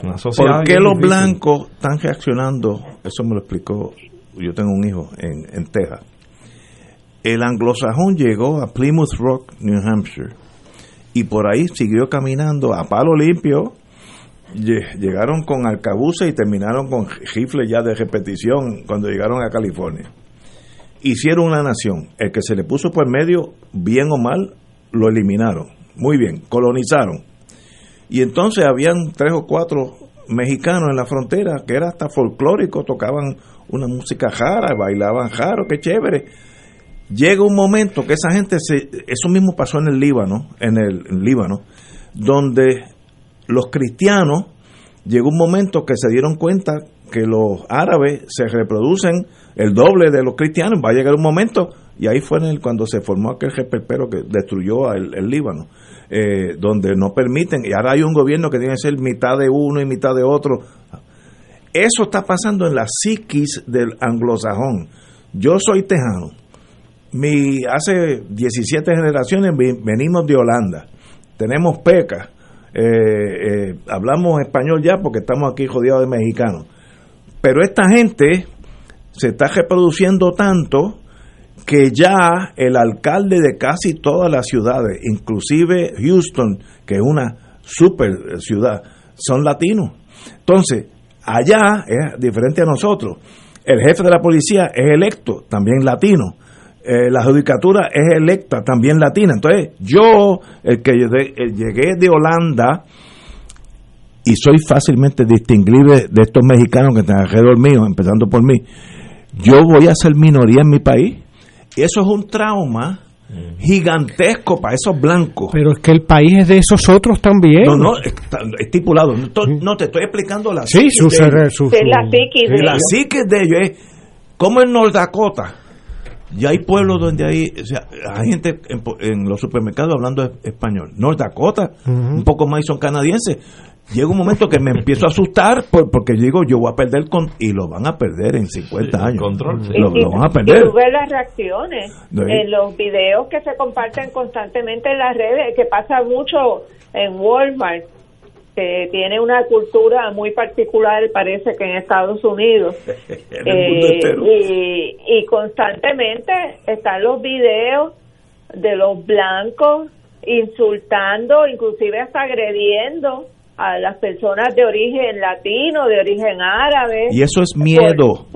¿por qué los blancos están reaccionando? Eso me lo explicó. Yo tengo un hijo en, en Texas. El anglosajón llegó a Plymouth Rock, New Hampshire, y por ahí siguió caminando a palo limpio llegaron con arcabuces y terminaron con rifles ya de repetición cuando llegaron a California. Hicieron una nación. El que se le puso por medio, bien o mal, lo eliminaron. Muy bien, colonizaron. Y entonces habían tres o cuatro mexicanos en la frontera que era hasta folclórico, tocaban una música jara, bailaban jaro, qué chévere. Llega un momento que esa gente se, eso mismo pasó en el Líbano, en el Líbano, donde los cristianos, llegó un momento que se dieron cuenta que los árabes se reproducen el doble de los cristianos, va a llegar un momento, y ahí fue en cuando se formó aquel reperpero que destruyó el, Líbano, eh, donde no permiten, y ahora hay un gobierno que tiene que ser mitad de uno y mitad de otro. Eso está pasando en la psiquis del anglosajón. Yo soy tejano. Mi, hace 17 generaciones venimos de Holanda. Tenemos pecas eh, eh, hablamos español ya porque estamos aquí jodidos de mexicanos. Pero esta gente se está reproduciendo tanto que ya el alcalde de casi todas las ciudades, inclusive Houston, que es una super ciudad, son latinos. Entonces, allá es diferente a nosotros. El jefe de la policía es electo, también latino. Eh, la judicatura es electa, también latina. Entonces, yo, el que llegué de Holanda, y soy fácilmente distinguible de estos mexicanos que están alrededor mío, empezando por mí, yo voy a ser minoría en mi país. Y eso es un trauma gigantesco para esos blancos. Pero es que el país es de esos otros también. No, no, estipulado. No, te estoy explicando la sí, su, de, la psiquis de, la psiquis de ellos. como en North Dakota ya hay pueblos donde hay, o sea, hay gente en, los supermercados hablando español. North Dakota, un poco más y son canadienses. Llega un momento que me empiezo a asustar porque digo, yo voy a perder con, y lo van a perder en 50 años. Control, lo, van a perder. Y tú ves las reacciones en los videos que se comparten constantemente en las redes, que pasa mucho en Walmart que tiene una cultura muy particular, parece que en Estados Unidos. (laughs) eh, y, y constantemente están los videos de los blancos insultando, inclusive hasta agrediendo a las personas de origen latino, de origen árabe. Y eso es miedo.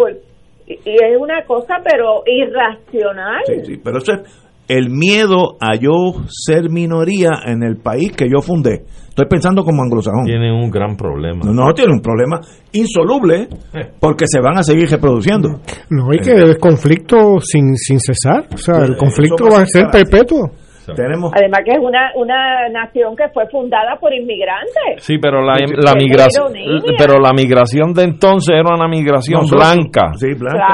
y es una cosa, pero irracional. Sí, sí, pero eso es el miedo a yo ser minoría en el país que yo fundé. Estoy pensando como anglosajón. Tienen un gran problema. No, no tienen un problema insoluble eh. porque se van a seguir reproduciendo. No, hay que el conflicto sin, sin cesar. O sea, el conflicto va a ser perpetuo. Tenemos... Además que es una, una nación que fue fundada por inmigrantes. Sí, pero la, la migración pero la migración de entonces era una migración blanca,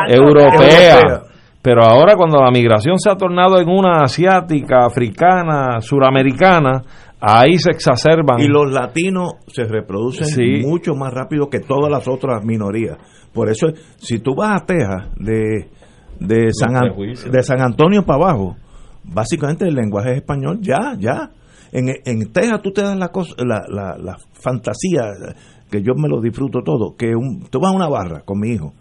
europea. Pero ahora cuando la migración se ha tornado en una asiática, africana, suramericana, ahí se exacerban. Y los latinos se reproducen mucho más rápido que todas las otras minorías. Por eso, si tú vas a Texas, de, de, San, de San Antonio para abajo, básicamente el lenguaje es español, ya, ya. En, en Texas tú te das la, cosa, la, la, fantasía, que yo me lo disfruto todo, que un, tú vas a una barra con mi hijo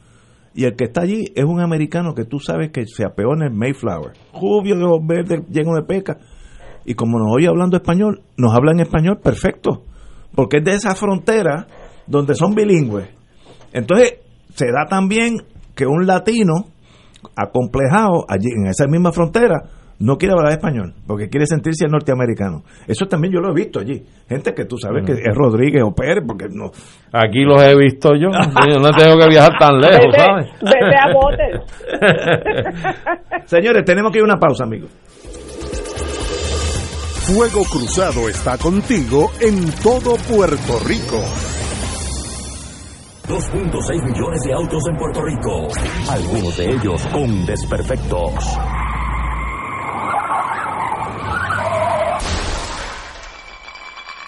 Y el que está allí es un americano que tú sabes que se apeó en el Mayflower. Rubio, de ojos verdes, lleno de peca. Y como nos oye hablando español, nos habla en español perfecto. Porque es de esa frontera donde son bilingües. Entonces, se da también que un latino acomplejado allí en esa misma frontera no quiere hablar español porque quiere sentirse norteamericano. Eso también yo lo he visto allí. Gente que tú sabes que es Rodríguez o Pérez, porque no. Aquí los he visto yo. yo no tengo que viajar tan (laughs) lejos, Vete, ¿sabes? vete a botes. (laughs) Señores, tenemos que ir a una pausa, amigos. Fuego Cruzado está contigo en todo Puerto Rico. 2.6 millones de autos en Puerto Rico, algunos de ellos con desperfectos.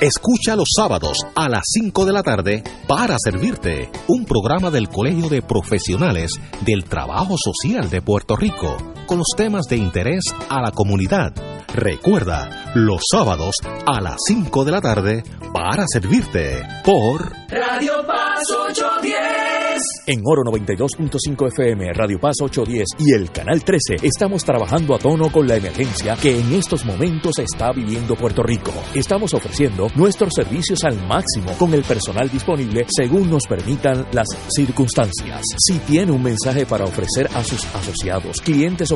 Escucha los sábados a las 5 de la tarde para servirte un programa del Colegio de Profesionales del Trabajo Social de Puerto Rico con los temas de interés a la comunidad. Recuerda, los sábados a las 5 de la tarde para servirte por Radio Paz 810. En Oro 92.5 FM, Radio Paz 810 y el Canal 13 estamos trabajando a tono con la emergencia que en estos momentos está viviendo Puerto Rico. Estamos ofreciendo nuestros servicios al máximo con el personal disponible según nos permitan las circunstancias. Si tiene un mensaje para ofrecer a sus asociados, clientes o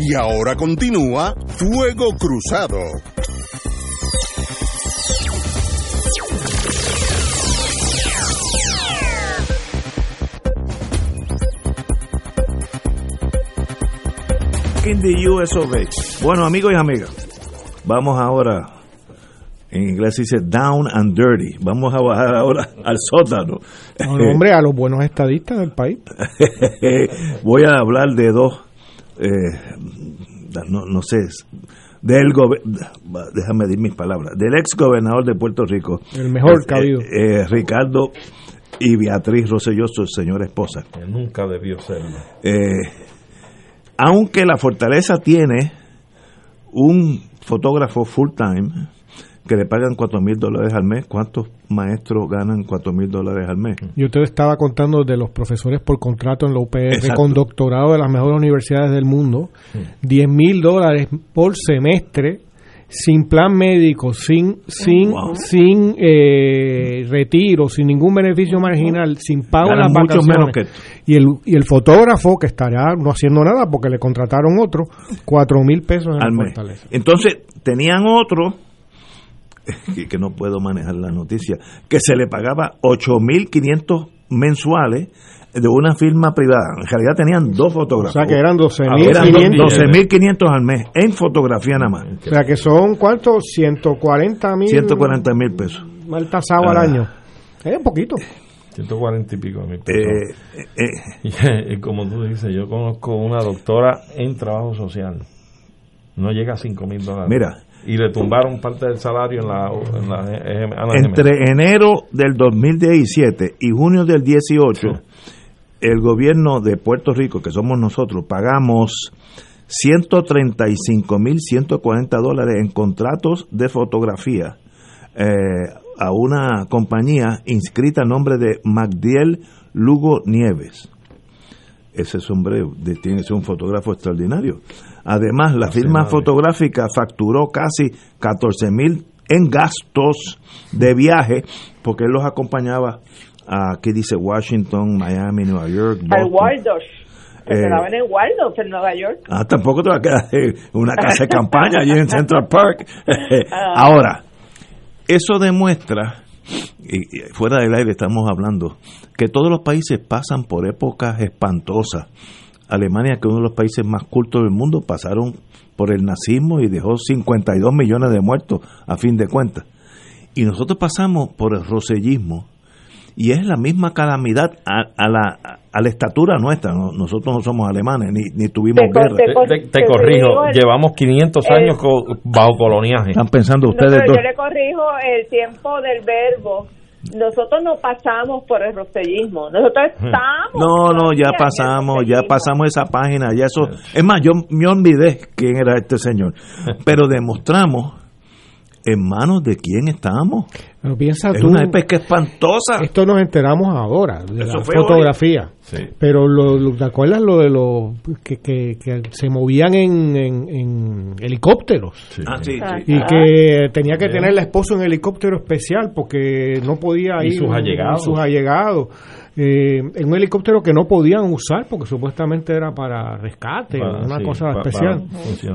Y ahora continúa Fuego Cruzado. In the US of A. Bueno, amigos y amigas, vamos ahora, en inglés se dice down and dirty, vamos a bajar ahora al sótano. No, hombre, a los buenos estadistas del país. (laughs) Voy a hablar de dos, eh, no, no sé, del déjame decir mis palabras, del ex gobernador de Puerto Rico, El mejor eh, ha habido. eh, Ricardo y Beatriz Rosselló, su señora esposa. Que nunca debió serlo. Eh, aunque la fortaleza tiene un fotógrafo full time que le pagan cuatro mil dólares al mes, ¿cuántos maestros ganan cuatro mil dólares al mes? Yo te estaba contando de los profesores por contrato en la UPR con doctorado de las mejores universidades del mundo. 10 mil dólares por semestre, sin plan médico, sin sin Wow. sin eh, retiro, sin ningún beneficio marginal, sin pago las vacaciones. menos que Y el, y el fotógrafo que estará no haciendo nada porque le contrataron otro, cuatro mil pesos en al la mes. fortaleza. Entonces, tenían otro, (laughs) que, que no puedo manejar la noticia, que se le pagaba 8.500 mensuales de una firma privada. En realidad tenían dos fotógrafos. O sea que eran 12.500. Eran 12.500 al mes en fotografía nada más. O sea que son cuántos 140 mil 140 mil pesos. mal tasado al Ah. año. Es un poquito. 140 y pico de mil Eh, pesos. (laughs) Y, y como tú dices, yo conozco una doctora en trabajo social. No llega a 5 mil dólares. Mira. Y le tumbaron parte del salario en la... En la la Entre enero del 2017 y junio del 18, el gobierno de Puerto Rico, que somos nosotros, pagamos 135.140 dólares en contratos de fotografía eh, a una compañía inscrita a nombre de Magdiel Lugo Nieves. ese sombrero de, tiene que ser un fotógrafo extraordinario. Además, la firma fotográfica facturó casi 14 mil en gastos de viaje, porque él los acompañaba a, aquí dice Washington, Miami, Nueva York. Al Waldorf. Eh, quedaban en Waldorf, en Nueva York. Ah, tampoco te va a quedar en una casa de (laughs) campaña allí en Central Park. (laughs) Ah. Ahora, eso demuestra, y fuera del aire estamos hablando, que todos los países pasan por épocas espantosas. Alemania, que es uno de los países más cultos del mundo, pasaron por el nazismo y dejó 52 millones de muertos a fin de cuentas. Y nosotros pasamos por el rosellismo, y es la misma calamidad a, la, a la estatura nuestra. Nosotros no somos alemanes ni, ni tuvimos guerra. Te, corrijo, llevamos 500 años bajo coloniaje. Están pensando ustedes. No, yo le corrijo el tiempo del verbo. Nosotros no pasamos por el rosellismo, nosotros hmm. estamos. No, no, ya pasamos, ya pasamos esa página, ya eso. Es más, yo me olvidé quién era este señor, (laughs) pero demostramos en manos de quién estamos. Pero piensa es tú, una pesca espantosa. Esto nos enteramos ahora, de la fotografía. Pero lo, ¿te acuerdas lo de los que, que, se movían en, en, helicópteros? Ah, sí, y que tenía que tener el esposo en helicóptero especial porque no podía ir. sus allegados. Sus allegados. Eh, en un helicóptero que no podían usar porque supuestamente era para rescate, una cosa especial.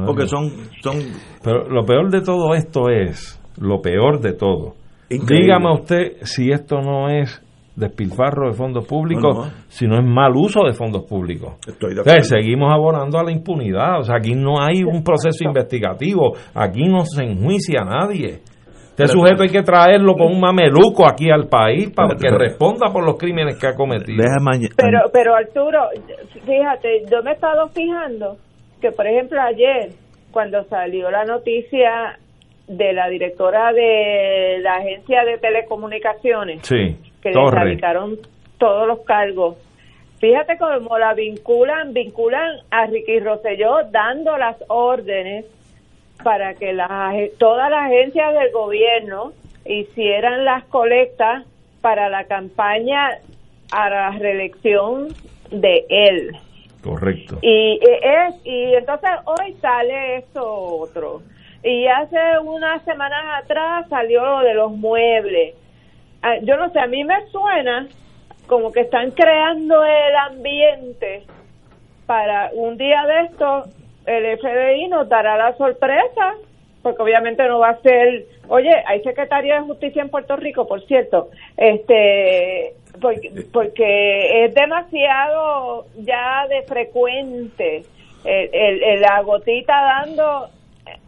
porque son, son... Pero lo peor de todo esto es, lo peor de todo, dígame usted si esto no es despilfarro de fondos públicos, si no es mal uso de fondos públicos. seguimos abonando a la impunidad, o sea, aquí no hay un proceso investigativo, aquí no se enjuicia a nadie. Este sujeto hay que traerlo con un mameluco aquí al país para que responda por los crímenes que ha cometido. Pero, pero Arturo, fíjate, yo me he estado fijando que, por ejemplo, ayer, cuando salió la noticia de la directora de la agencia de telecomunicaciones, que le radicaron todos los cargos, fíjate cómo la vinculan, vinculan a Ricky Rosselló dando las órdenes para que todas las agencias del gobierno hicieran las colectas para la campaña a la reelección de él. Correcto. Y es y entonces hoy sale esto otro. Y hace unas semanas atrás salió lo de los muebles. Ah, yo no sé, a mí me suena como que están creando el ambiente para un día de esto el FBI nos dará la sorpresa, porque obviamente no va a ser, oye, hay secretario de justicia en Puerto Rico, por cierto, este, porque, es demasiado ya de frecuente el, la gotita dando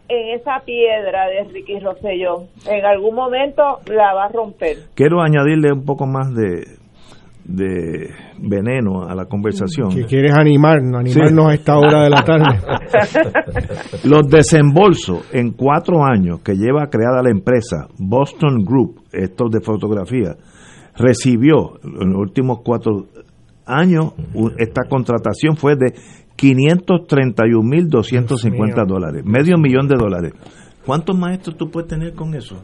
en esa piedra de Ricky Rosselló. En algún momento la va a romper. Quiero añadirle un poco más de, de veneno a la conversación. Si quieres animarnos, animarnos a esta hora de la tarde. (laughs) Los desembolsos en cuatro años que lleva creada la empresa Boston Group, estos de fotografía, recibió en los últimos cuatro años, esta contratación fue de 531.250 dólares, medio millón de dólares. ¿Cuántos maestros tú puedes tener con eso?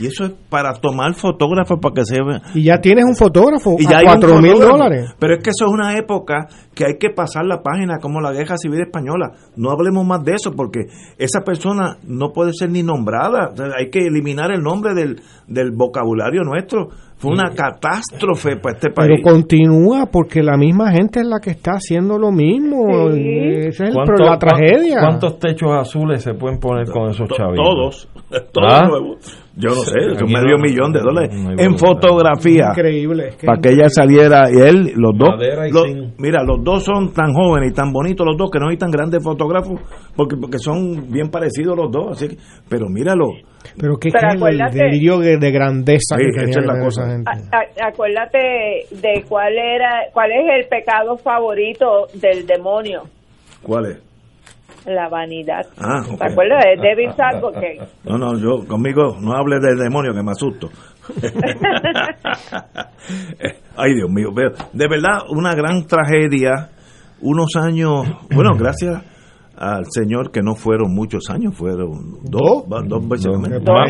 Y eso es para tomar fotógrafos para que se vea. Y ya tienes un fotógrafo y ya a cuatro mil dólares. Pero es que eso es una época que hay que pasar la página como la guerra civil española. No hablemos más de eso porque esa persona no puede ser ni nombrada. hay que eliminar el nombre del, del vocabulario nuestro. Fue una catástrofe para este país. Pero continúa porque la misma gente es la que está haciendo lo mismo. Esa es la tragedia. ¿Cuántos techos azules se pueden poner con esos chavitos? Todos. (laughs) Todos ¿Ah? nuevos. Yo no sé, es un medio millón de dólares en fotografía. Increíble. para que ella saliera y él, los dos. mira, los dos son tan jóvenes y tan bonitos los dos que no hay tan grandes fotógrafos porque porque son bien parecidos los dos. Así que, pero míralo. Pero qué es el delirio de, grandeza que es la cosa. acuérdate de cuál era, cuál es el pecado favorito del demonio. ¿Cuál es? la vanidad. Ah, ¿Te acuerdas de David Sarkozy? No, no, yo conmigo no hable del demonio que me asusto. (laughs) Ay, Dios mío, de verdad una gran tragedia, unos años, bueno, gracias al señor que no fueron muchos años, fueron dos, dos veces.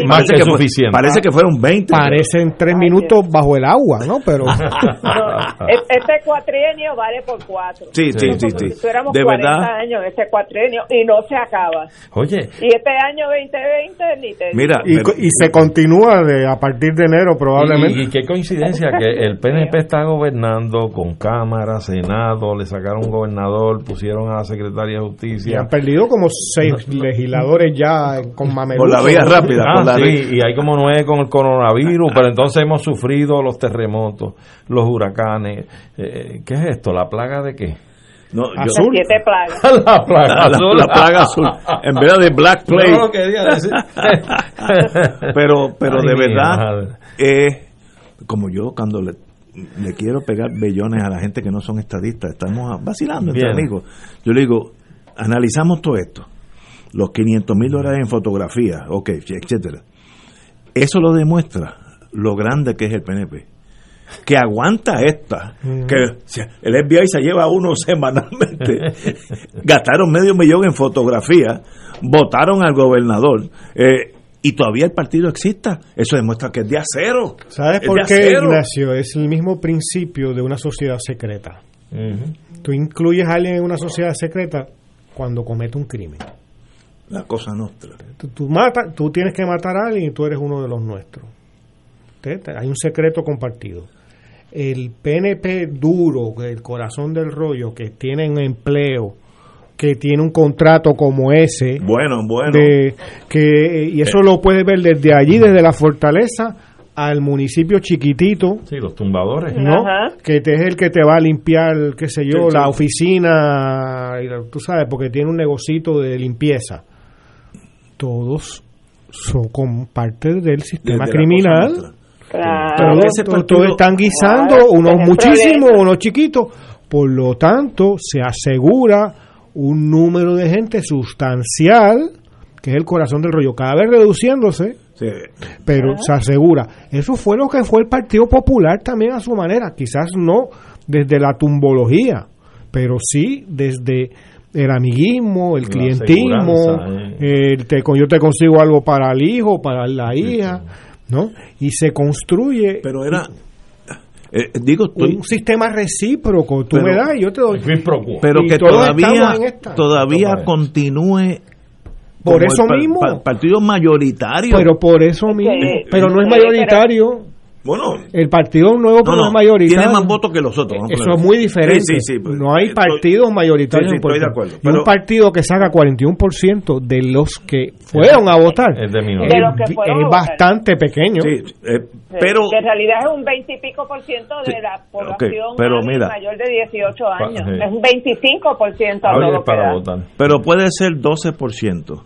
más, que, suficiente. Parece que fueron 20. Parecen tres minutos bajo el agua, ¿no? Pero (laughs) este cuatrienio vale por cuatro. Sí, sí, sí, sí. de verdad. años este cuatrienio y no se acaba. Oye. Y este año 2020 ni te Mira, y, y, se continúa de a partir de enero probablemente. Y, qué coincidencia que el PNP está gobernando con Cámara, Senado, le sacaron un gobernador, pusieron a la Secretaria de Justicia. Han perdido como seis legisladores ya con mameluco. Por la vía rápida. Ah, sí, y hay como nueve con el coronavirus, pero entonces hemos sufrido los terremotos, los huracanes. Eh, ¿Qué es esto? ¿La plaga de qué? No, azul. siete plagas. (laughs) la plaga azul. La, plaga azul. En vez de Black Plague. No, quería decir. (laughs) pero pero de verdad, eh, como yo cuando le, le, quiero pegar bellones a la gente que no son estadistas, estamos vacilando entre amigos. Yo le digo, analizamos todo esto. Los 500 mil dólares en fotografía, ok, etcétera. Eso lo demuestra lo grande que es el PNP que aguanta esta, que el FBI se lleva uno (laughs) semanalmente, gastaron medio millón en fotografía, votaron al gobernador, eh, y todavía el partido exista. Eso demuestra que es de acero. ¿Sabes por qué, Ignacio? Es el mismo principio de una sociedad secreta. Tú incluyes a alguien en una sociedad secreta cuando comete un crimen. La cosa nuestra. Tú, tú, mata, tú tienes que matar a alguien y tú eres uno de los nuestros. Hay un secreto compartido el PNP duro, el corazón del rollo, que tiene un empleo, que tiene un contrato como ese. Bueno, bueno. que, y eso lo puedes ver desde allí, desde la fortaleza al municipio chiquitito. Sí, los tumbadores. ¿No? Que es el que te va a limpiar, qué sé yo, la oficina, tú sabes, porque tiene un negocito de limpieza. Todos son parte del sistema criminal Claro. Todos, están guisando, unos muchísimos, unos chiquitos. Por lo tanto, se asegura un número de gente sustancial, que es el corazón del rollo, cada vez reduciéndose, pero se asegura. Eso fue lo que fue el Partido Popular también a su manera, quizás no desde la tumbología, pero sí desde el amiguismo, el clientismo, eh. el te, yo te consigo algo para el hijo, para la hija. ¿no? Y se construye pero era eh, digo un sistema recíproco tú me das y yo te doy pero que todavía todavía continúe por eso mismo partido mayoritario pero por eso mismo pero no es mayoritario bueno, el partido nuevo no, no, es mayoritario. Tiene más votos que los otros. Eso es muy diferente. Pues, no hay partidos mayoritarios. estoy de acuerdo. y un partido que saca 41% de los que fueron a votar es, de es bastante pequeño. Eh, pero que en realidad es un 20 y pico por ciento de la población mayor de 18 años. Es un 25 por ciento para votar. Pero puede ser 12 por ciento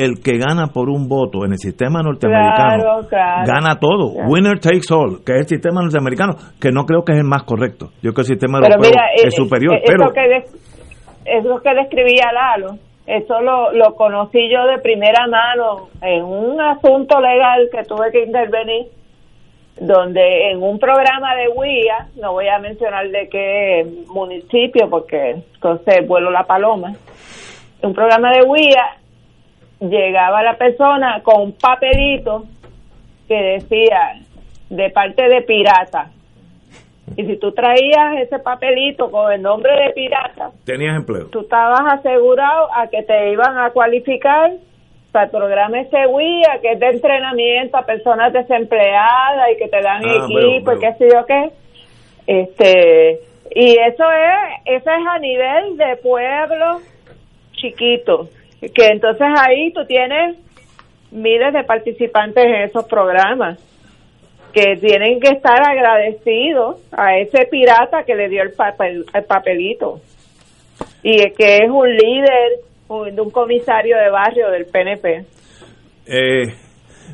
el que gana por un voto en el sistema norteamericano gana todo. Winner takes all, que es el sistema norteamericano, que no creo que es el más correcto. Yo creo que el sistema europeo es, eh, superior. Es, pero que es lo que describía Lalo. Eso lo, lo conocí yo de primera mano en un asunto legal que tuve que intervenir, donde en un programa de WIA, no voy a mencionar de qué municipio porque entonces vuelo la paloma, un programa de WIA llegaba la persona con un papelito que decía de parte de pirata. Y si tú traías ese papelito con el nombre de pirata, tenías empleo. Tú estabas asegurado a que te iban a cualificar para el programa Seguía, que es de entrenamiento a personas desempleadas y que te dan ah, equipo y qué sé yo qué. Este, y eso es, eso es a nivel de pueblo chiquito que entonces ahí tú tienes miles de participantes en esos programas que tienen que estar agradecidos a ese pirata que le dio el, papel, el papelito y que es un líder de un comisario de barrio del PNP.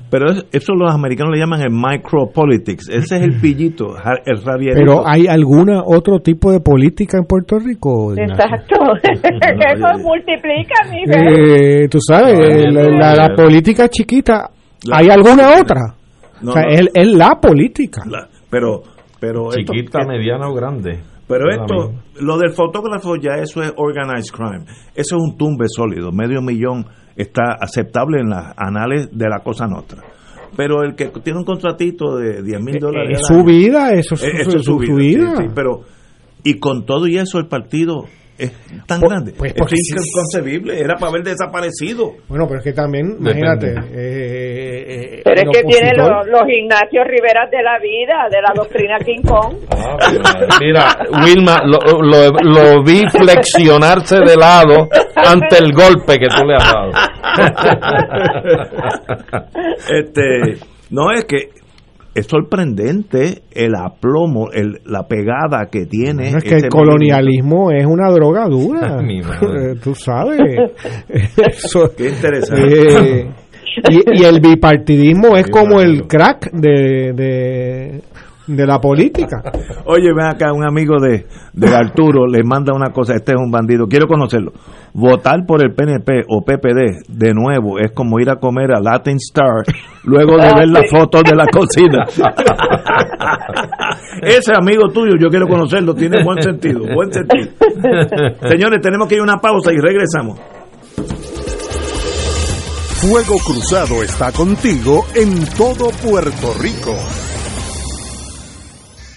Pero eso los americanos le llaman el micropolitics. Ese es el pillito, el rabierito. Pero ¿hay alguna otro tipo de política en Puerto Rico? Exacto. (laughs) eso multiplica, eh, Tú sabes, la, política chiquita, ¿hay alguna otra? o sea, es, la política. pero, pero Chiquita, mediana o grande. Pero esto, lo del fotógrafo ya eso es organized crime. Eso es un tumbe sólido. Medio millón está aceptable en las anales de la cosa nuestra. Pero el que tiene un contratito de 10 mil dólares. Es su vida, eso es, su, vida. pero, y con todo y eso, el partido es tan grande. pues es porque inconcebible. Era para haber desaparecido. Bueno, pero es que también, imagínate. eh, Pero es el que tiene los, los Ignacio Riveras de la vida, de la doctrina King Kong. (laughs) Mira, Wilma, lo, lo, lo vi flexionarse de lado ante el golpe que tú le has dado. (laughs) este no es que es sorprendente el aplomo, el, la pegada que tiene. No, es que el colonialismo es una droga dura. (laughs) (laughs) Eh, Tú sabes. (laughs) Eso- Qué interesante. Eh, y, y el bipartidismo es como el crack de, de, de la política. (laughs) Oye, ven acá, un amigo de, de Arturo le manda una cosa, este es un bandido, quiero conocerlo. Votar por el PNP o PPD de nuevo es como ir a comer a Latin Star luego de (laughs) Ah, ver las fotos de la (laughs) cocina. Ese amigo tuyo, yo quiero conocerlo, tiene buen sentido, buen sentido. Señores, tenemos que ir a una pausa y regresamos. Fuego Cruzado está contigo en todo Puerto Rico.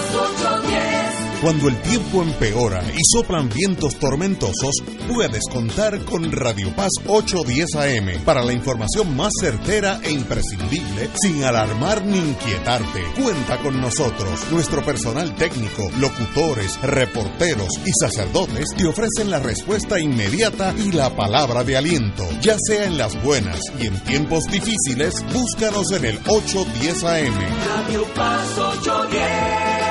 810. Cuando el tiempo empeora y soplan vientos tormentosos, puedes contar con Radio Paz 810 AM para la información más certera e imprescindible sin alarmar ni inquietarte. Cuenta con nosotros. Nuestro personal técnico, locutores, reporteros y sacerdotes te ofrecen la respuesta inmediata y la palabra de aliento. Ya sea en las buenas y en tiempos difíciles, búscanos en el 810 AM. Radio Paz 810.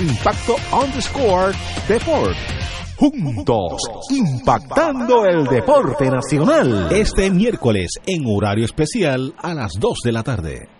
Impacto underscore Deport. Juntos, impactando el deporte nacional. Este miércoles en horario especial a las 2 de la tarde.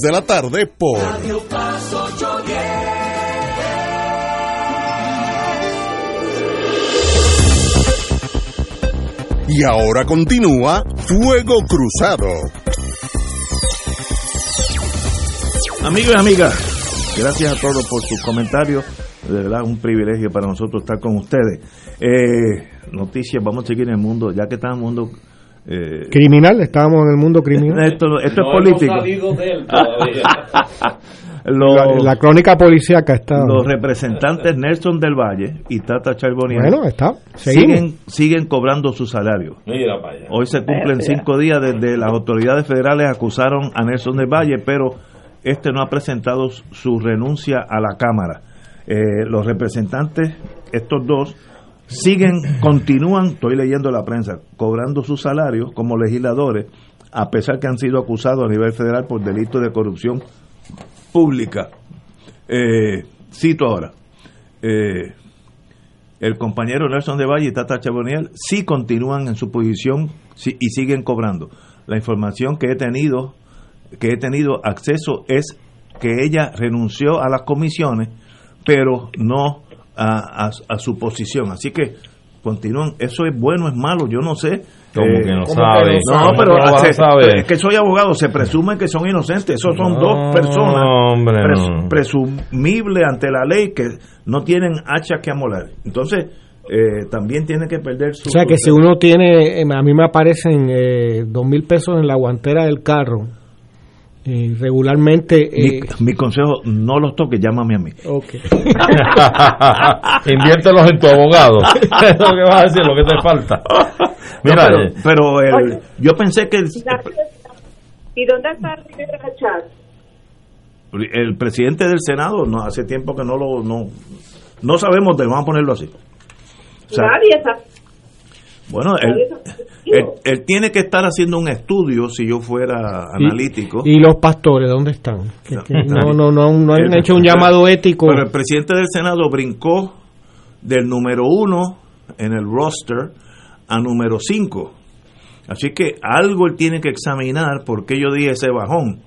de la tarde por Radio Paz 810. Y ahora continúa Fuego Cruzado. Amigos y amigas, gracias a todos por sus comentarios. De verdad, un privilegio para nosotros estar con ustedes. Eh, noticias, vamos a seguir en el mundo, ya que está en el mundo eh, criminal, estábamos en el mundo criminal. (laughs) Esto, esto es político. (laughs) la, crónica policíaca está. Los representantes Nelson del Valle y Tata Charbonnier bueno, está. siguen, siguen cobrando su salario. Hoy se cumplen cinco días desde las autoridades federales acusaron a Nelson del Valle, pero este no ha presentado su renuncia a la Cámara. Eh, los representantes, estos dos, siguen, continúan, estoy leyendo la prensa, cobrando sus salarios como legisladores, a pesar que han sido acusados a nivel federal por delitos de corrupción pública. Eh, cito ahora, eh, el compañero Nelson de Valle y Tata Chaboniel sí continúan en su posición y siguen cobrando. La información que he tenido, que he tenido acceso es que ella renunció a las comisiones, pero no a, a, su posición. Así que continúan. Eso es bueno, es malo, yo no sé. Como que no sabe. No, pero es que soy abogado, se presume que son inocentes. Esos son dos personas presumibles ante la ley que no tienen hacha que amolar. Entonces, eh, también tiene que perder su. O sea, que si uno tiene, eh, a mí me aparecen eh, dos mil pesos en la guantera del carro eh, regularmente. Mi, eh, consejo, no los toques, llámame a mí. Okay. (laughs) Inviértelos en tu abogado. es (laughs) lo que vas a decir, lo que te falta. Mira, pero, eh, yo pensé que. El, ¿Y dónde está Rivera El presidente del Senado, no hace tiempo que no lo. No, no sabemos de, vamos a ponerlo así. Nadie está bueno, él, tiene que estar haciendo un estudio si yo fuera analítico. ¿Y, los pastores dónde están? no, no, no, no, han hecho un llamado ético. Pero el presidente del Senado brincó del número uno en el roster a número cinco. Así que algo él tiene que examinar por qué yo di ese bajón.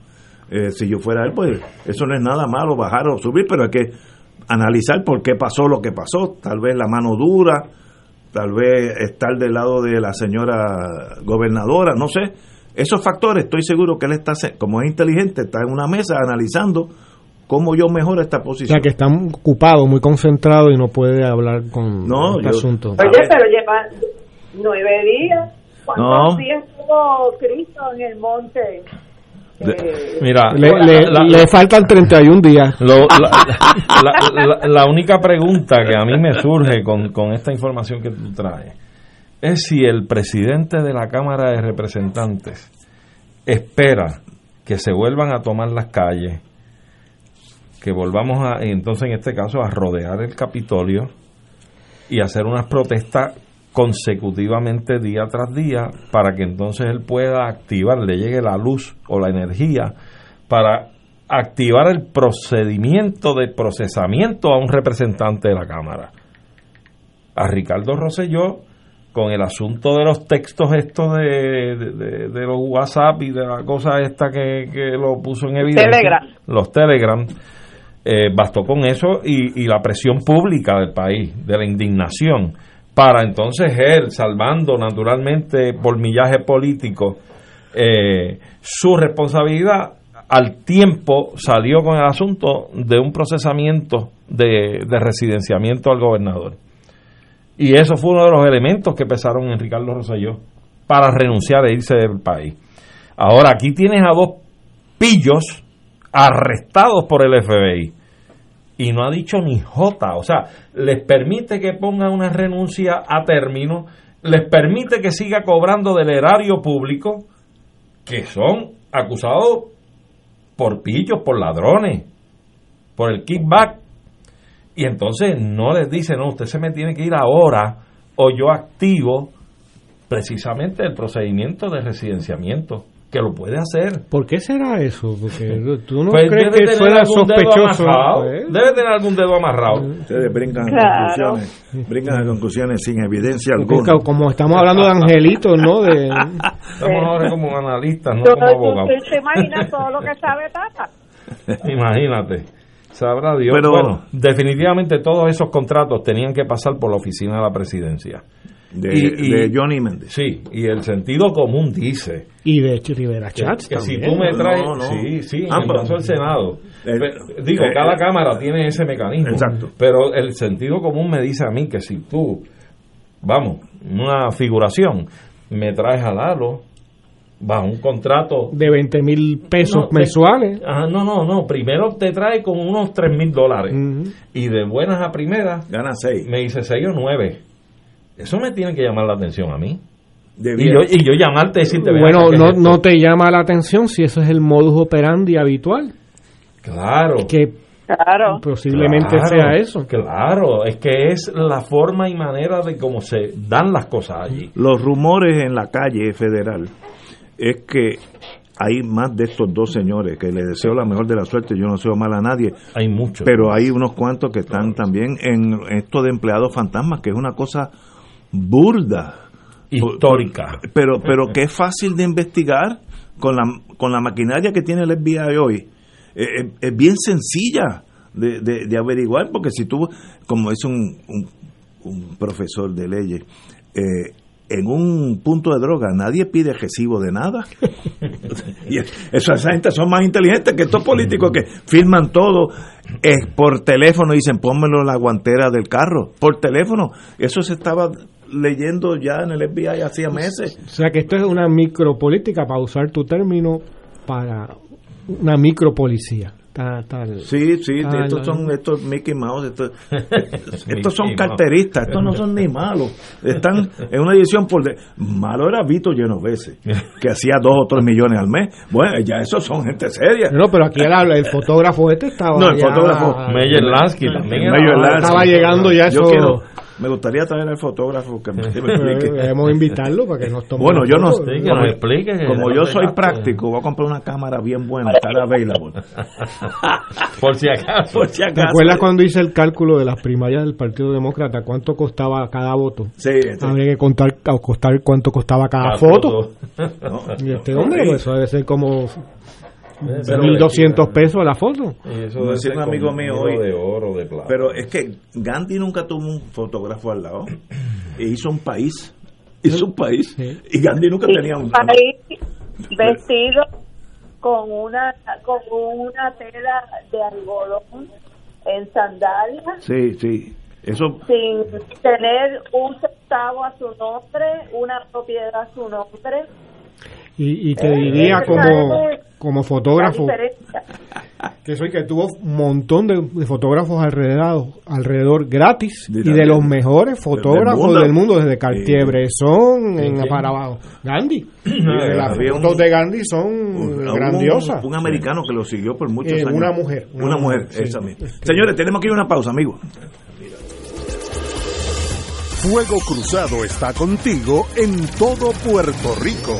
Eh, si yo fuera él, pues eso no es nada malo bajar o subir, pero hay que analizar por qué pasó lo que pasó. Tal vez la mano dura, tal vez estar del lado de la señora gobernadora, no sé. Esos factores, estoy seguro que él está, como es inteligente, está en una mesa analizando cómo yo mejoro esta posición. O sea, que está ocupado, muy concentrado y no puede hablar con no, este asunto. Oye, pero lleva nueve días. ¿Cuántos días estuvo Cristo en el monte? Eh, Mira, le, faltan 31 días. (laughs) la, única pregunta que a mí me surge con, con esta información que tú traes es si el presidente de la Cámara de Representantes espera que se vuelvan a tomar las calles, que volvamos a, entonces en este caso, a rodear el Capitolio y hacer unas protestas consecutivamente día tras día para que entonces él pueda activar, le llegue la luz o la energía para activar el procedimiento de procesamiento a un representante de la Cámara. A Ricardo Rosselló, con el asunto de los textos estos de, de, los WhatsApp y de la cosa esta que, lo puso en evidencia, los Telegram, eh, bastó con eso y, y la presión pública del país, de la indignación para entonces él, salvando naturalmente por millaje político eh, su responsabilidad, al tiempo salió con el asunto de un procesamiento de, residenciamiento al gobernador. Y eso fue uno de los elementos que pesaron en Ricardo Rosselló para renunciar e irse del país. Ahora, aquí tienes a dos pillos arrestados por el FBI y no ha dicho ni jota, o sea, les permite que ponga una renuncia a término, les permite que siga cobrando del erario público, que son acusados por pillos, por ladrones, por el kickback, y entonces no les dice, no, usted se me tiene que ir ahora, o yo activo precisamente el procedimiento de residenciamiento que lo puede hacer. ¿Por qué será eso? Porque (laughs) tú no pues crees que fuera sospechoso. Pues. Debe tener algún dedo amarrado. Ustedes brincan conclusiones, brincan a conclusiones sin evidencia alguna. Como estamos hablando de angelitos, ¿no? De... (laughs) Estamos ahora como analistas, no como abogados. ¿Se imagina todo lo que sabe Tata? (laughs) Imagínate. Sabrá Dios. Pero, bueno, definitivamente todos esos contratos tenían que pasar por la oficina de la presidencia de, Johnny Méndez. Sí, y el sentido común dice. Y de Rivera Chats. Que, si tú me traes. sí, sí, en el caso del Senado. digo, cada cámara tiene ese mecanismo. Exacto. Pero el sentido común me dice a mí que si tú, vamos, una figuración, me traes a Lalo, bajo un contrato de 20 mil pesos mensuales. no, no, no. Primero te trae con unos 3 mil dólares y de buenas a primeras gana 6. Me dice 6 o 9. Eso me tiene que llamar la atención a mí. Y yo, y yo, llamarte y decirte bueno no, no te llama la atención si eso es el modus operandi habitual. Claro. Que claro. posiblemente sea eso. claro. Es que es la forma y manera de cómo se dan las cosas allí. Los rumores en la calle federal es que hay más de estos dos señores que le deseo la mejor de la suerte, yo no deseo mal a nadie. Hay muchos. Pero hay unos cuantos que están también en esto de empleados fantasmas, que es una cosa burda. Histórica. Pero, pero que es fácil de investigar con la, con la maquinaria que tiene el FBI hoy. es bien sencilla de, de, averiguar, porque si tú, como es un, un, un profesor de leyes, eh, en un punto de droga nadie pide recibo de nada. (laughs) y esa, gente son más inteligentes que estos políticos que firman todo es por teléfono y dicen pónmelo en la guantera del carro. Por teléfono. Eso se estaba leyendo ya en el FBI hacía meses. O sea que esto es una micropolítica, para usar tu término, para una micropolicía. Sí, sí, estos son estos Mickey Mouse, estos, (laughs) estos son carteristas, estos no son ni malos. Están en una edición por... De, malo era Vito Genovese, que hacía dos o tres millones al mes. Bueno, ya esos son gente seria. No, pero aquí el, el fotógrafo este estaba... No, el fotógrafo... Meyer Lansky también. Estaba llegando ya eso... Me gustaría traer al fotógrafo que me, explique. (laughs) Debemos invitarlo para que nos tome Bueno, yo no sé. como, explique, como yo soy práctico, voy a comprar una cámara bien buena, estar available. (laughs) Por si acaso. (laughs) Por si acaso. ¿Te acuerdas cuando hice el cálculo de las primarias del Partido Demócrata? ¿Cuánto costaba cada voto? Sí. Habría que contar costar cuánto costaba cada, foto. ¿Y este hombre? Pues eso debe ser como 1.200 pesos a la foto. eso decía un amigo mío hoy. De oro, de plata. Pero es que Gandhi nunca tuvo un fotógrafo al lado. (coughs) E hizo un país. Hizo un país. Y Gandhi nunca tenía un. país vestido con una, con una tela de algodón en sandalias. Sí, sí. Eso... Sin tener un centavo a su nombre, una propiedad a su nombre. Y, y te eh, diría como como fotógrafo que soy que tuvo un montón de, fotógrafos alrededor alrededor gratis y de los mejores fotógrafos del mundo, desde Cartier-Bresson en para abajo. Gandhi. Las fotos de Gandhi son grandiosas. un, americano que lo siguió por muchos eh, años. una mujer una, mujer, esa misma. Señores tenemos que ir a una pausa amigos Fuego Cruzado está contigo en todo Puerto Rico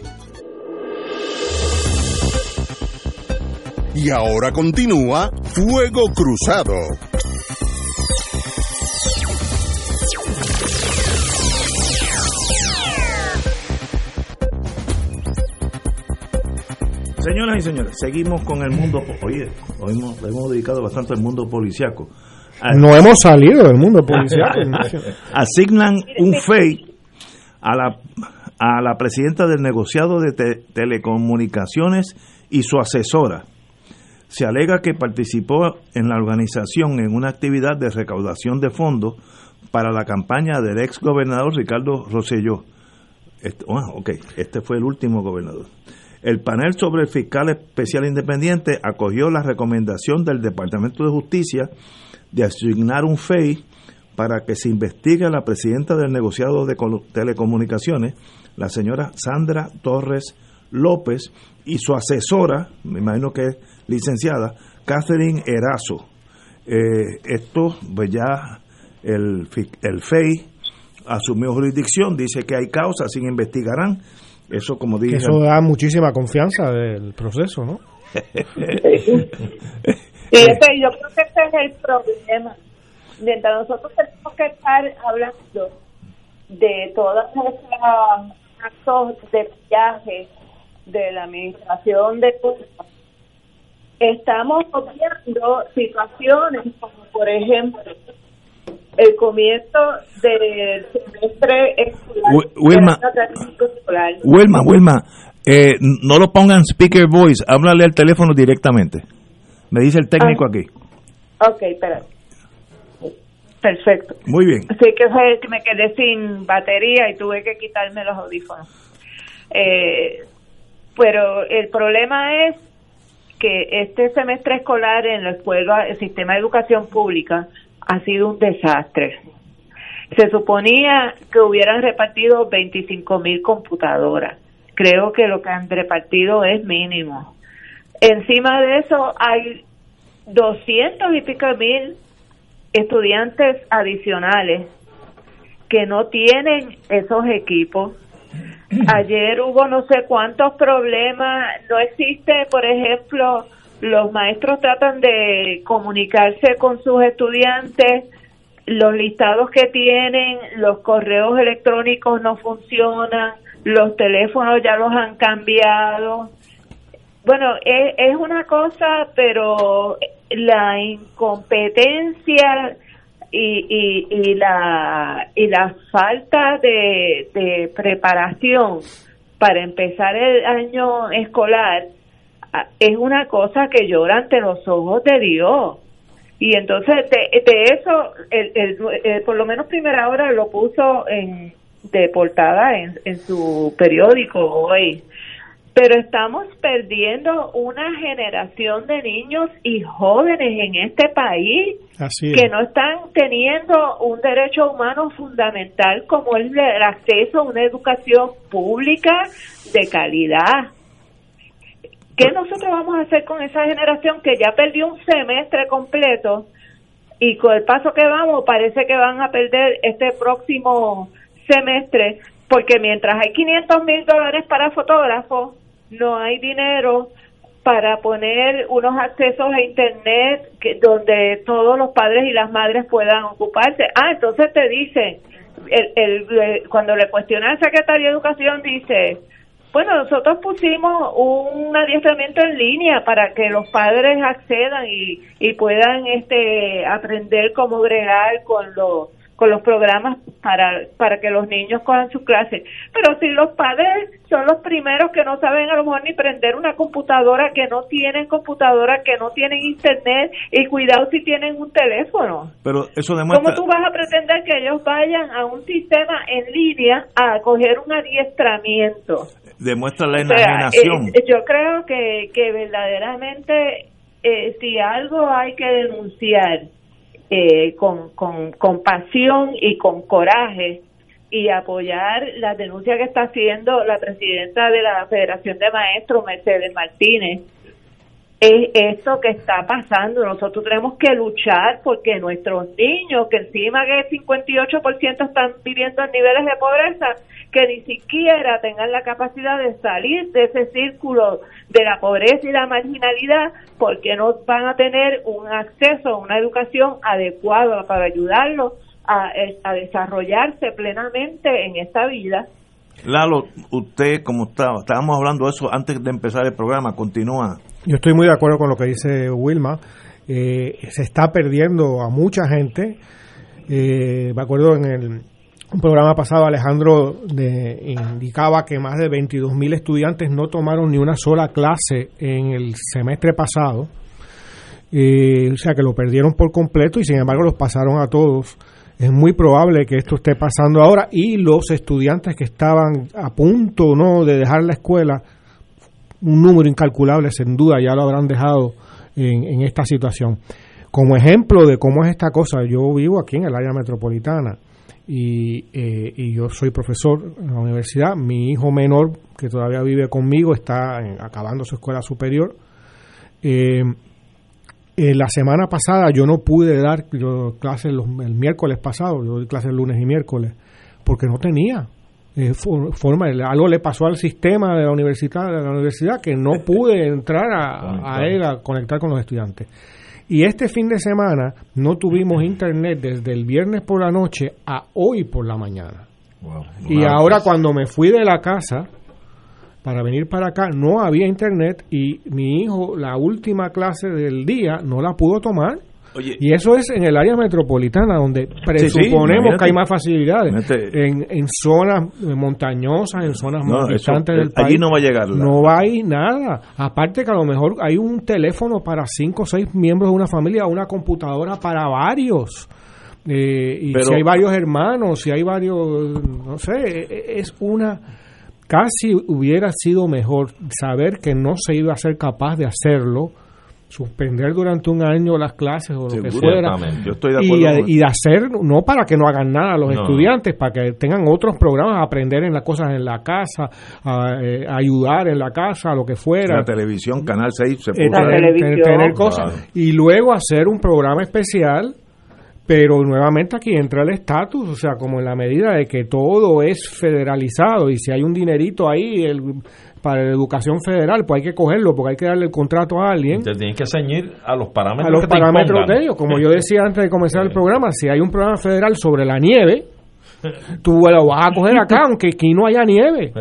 Y ahora continúa Fuego Cruzado. Señoras y señores, seguimos con el mundo. Oye, hoy hemos, hemos dedicado bastante al mundo policiaco. No hemos salido del mundo policiaco. (laughs) Asignan un FEI a la, a la presidenta del negociado de te- telecomunicaciones y su asesora. Se alega que participó en la organización en una actividad de recaudación de fondos para la campaña del ex gobernador Ricardo Rosselló. Este, ok, este fue el último gobernador. El panel sobre el fiscal especial independiente acogió la recomendación del Departamento de Justicia de asignar un FEI para que se investigue a la presidenta del negociado de telecomunicaciones, la señora Sandra Torres López, y su asesora, me imagino que es licenciada, Catherine Erazo. Eh, esto, pues ya el, fi- el FEI asumió jurisdicción, dice que hay causas, sin investigarán. Eso, como dije. eso da muchísima confianza del proceso, ¿no? Y ese- yo creo que ese es el problema. Mientras nosotros tenemos que estar hablando de todos esos actos de viaje de la administración de culpa, estamos obviando situaciones como, por ejemplo, el comienzo del semestre escolar. Wi- Wilma. escolar. Wilma, Wilma, eh, no lo pongan speaker voice, háblale al teléfono directamente. Me dice el técnico Ah. aquí. Ok, espera. Perfecto. Muy bien. Así que fue que me quedé sin batería y tuve que quitarme los audífonos. Eh, pero el problema es que este semestre escolar en la escuela, el sistema de educación pública, ha sido un desastre. Se suponía que hubieran repartido 25 mil computadoras. Creo que lo que han repartido es mínimo. Encima de eso hay 200 y pico mil estudiantes adicionales que no tienen esos equipos. Ayer hubo no sé cuántos problemas, no existe, por ejemplo, los maestros tratan de comunicarse con sus estudiantes, los listados que tienen, los correos electrónicos no funcionan, los teléfonos ya los han cambiado. Bueno, es, es una cosa, pero la incompetencia y, y, y la y la falta de, de preparación para empezar el año escolar es una cosa que llora ante los ojos de Dios. Y entonces de, de eso, el, el- el- por lo menos Primera Hora lo puso en, de portada en, en su periódico hoy. Pero estamos perdiendo una generación de niños y jóvenes en este país Así que no están teniendo un derecho humano fundamental como es el acceso a una educación pública de calidad. ¿Qué nosotros vamos a hacer con esa generación que ya perdió un semestre completo y con el paso que vamos parece que van a perder este próximo semestre porque mientras hay 500 mil dólares para fotógrafos, no hay dinero para poner unos accesos a internet que, donde todos los padres y las madres puedan ocuparse. Ah, entonces te dicen, el, el, cuando le cuestiona al secretario de Educación, dice, Bueno, nosotros pusimos un adiestramiento en línea para que los padres accedan y, y puedan este aprender cómo bregar con los con los programas para, para que los niños cojan sus clases. Pero si los padres son los primeros que no saben a lo mejor ni prender una computadora, que no tienen computadora, que no tienen internet, y cuidado si tienen un teléfono. Pero eso demuestra... ¿Cómo tú vas a pretender que ellos vayan a un sistema en línea a coger un adiestramiento? Demuestra la enajenación. Eh, yo creo que, que verdaderamente eh, si algo hay que denunciar eh, con, con, con pasión y con coraje y apoyar la denuncia que está haciendo la presidenta de la Federación de Maestros, Mercedes Martínez, es esto que está pasando. Nosotros tenemos que luchar porque nuestros niños, que encima que el 58% están viviendo en niveles de pobreza, que ni siquiera tengan la capacidad de salir de ese círculo de la pobreza y la marginalidad, porque no van a tener un acceso a una educación adecuada para ayudarlos a, desarrollarse plenamente en esta vida. Lalo, usted, como estaba, estábamos hablando de eso antes de empezar el programa, continúa. Yo estoy muy de acuerdo con lo que dice Wilma. Eh, se está perdiendo a mucha gente. Eh, me acuerdo en el un programa pasado Alejandro indicaba que más de 22 mil estudiantes no tomaron ni una sola clase en el semestre pasado. Eh, o sea que lo perdieron por completo y sin embargo los pasaron a todos. Es muy probable que esto esté pasando ahora y los estudiantes que estaban a punto no de dejar la escuela un número incalculable, sin duda ya lo habrán dejado en, esta situación. Como ejemplo de cómo es esta cosa, yo vivo aquí en el área metropolitana y, eh, y yo soy profesor en la universidad. Mi hijo menor, que todavía vive conmigo, está acabando su escuela superior. Eh, la semana pasada yo no pude dar clases el miércoles pasado, yo di clases lunes y miércoles, porque no tenía eh, forma, algo le pasó al sistema de la universidad, de la universidad que no (laughs) pude entrar a, a él a conectar con los estudiantes. Y este fin de semana no tuvimos internet desde el viernes por la noche a hoy por la mañana. y ahora cuando me fui de la casa para venir para acá no había internet y mi hijo la última clase del día no la pudo tomar y eso es en el área metropolitana, donde presuponemos que hay más facilidades. En, en, zonas montañosas, en zonas más distantes del país. Allí no va a llegar. No va a ir nada. Aparte que a lo mejor hay un teléfono para cinco o seis miembros de una familia, una computadora para varios. Eh, y si hay varios hermanos, si hay varios, no sé, e, e, es una casi hubiera sido mejor saber que no se iba a ser capaz de hacerlo suspender durante un año las clases o lo que fuera y, de hacer no para que no hagan nada los estudiantes para que tengan otros programas aprender en las cosas en la casa a, eh, ayudar en la casa lo que fuera. La televisión canal 6 se eh, puede tener, cosas. Y luego hacer un programa especial pero nuevamente aquí entra el estatus, o sea, como en la medida de que todo es federalizado y si hay un dinerito ahí, el, para la educación federal, pues hay que cogerlo porque hay que darle el contrato a alguien. Te tienes que ceñir a los parámetros. A los parámetros de ellos. Como yo decía antes de comenzar el programa, si hay un programa federal sobre la nieve, tú lo vas a coger acá, (laughs) aunque aquí no haya nieve.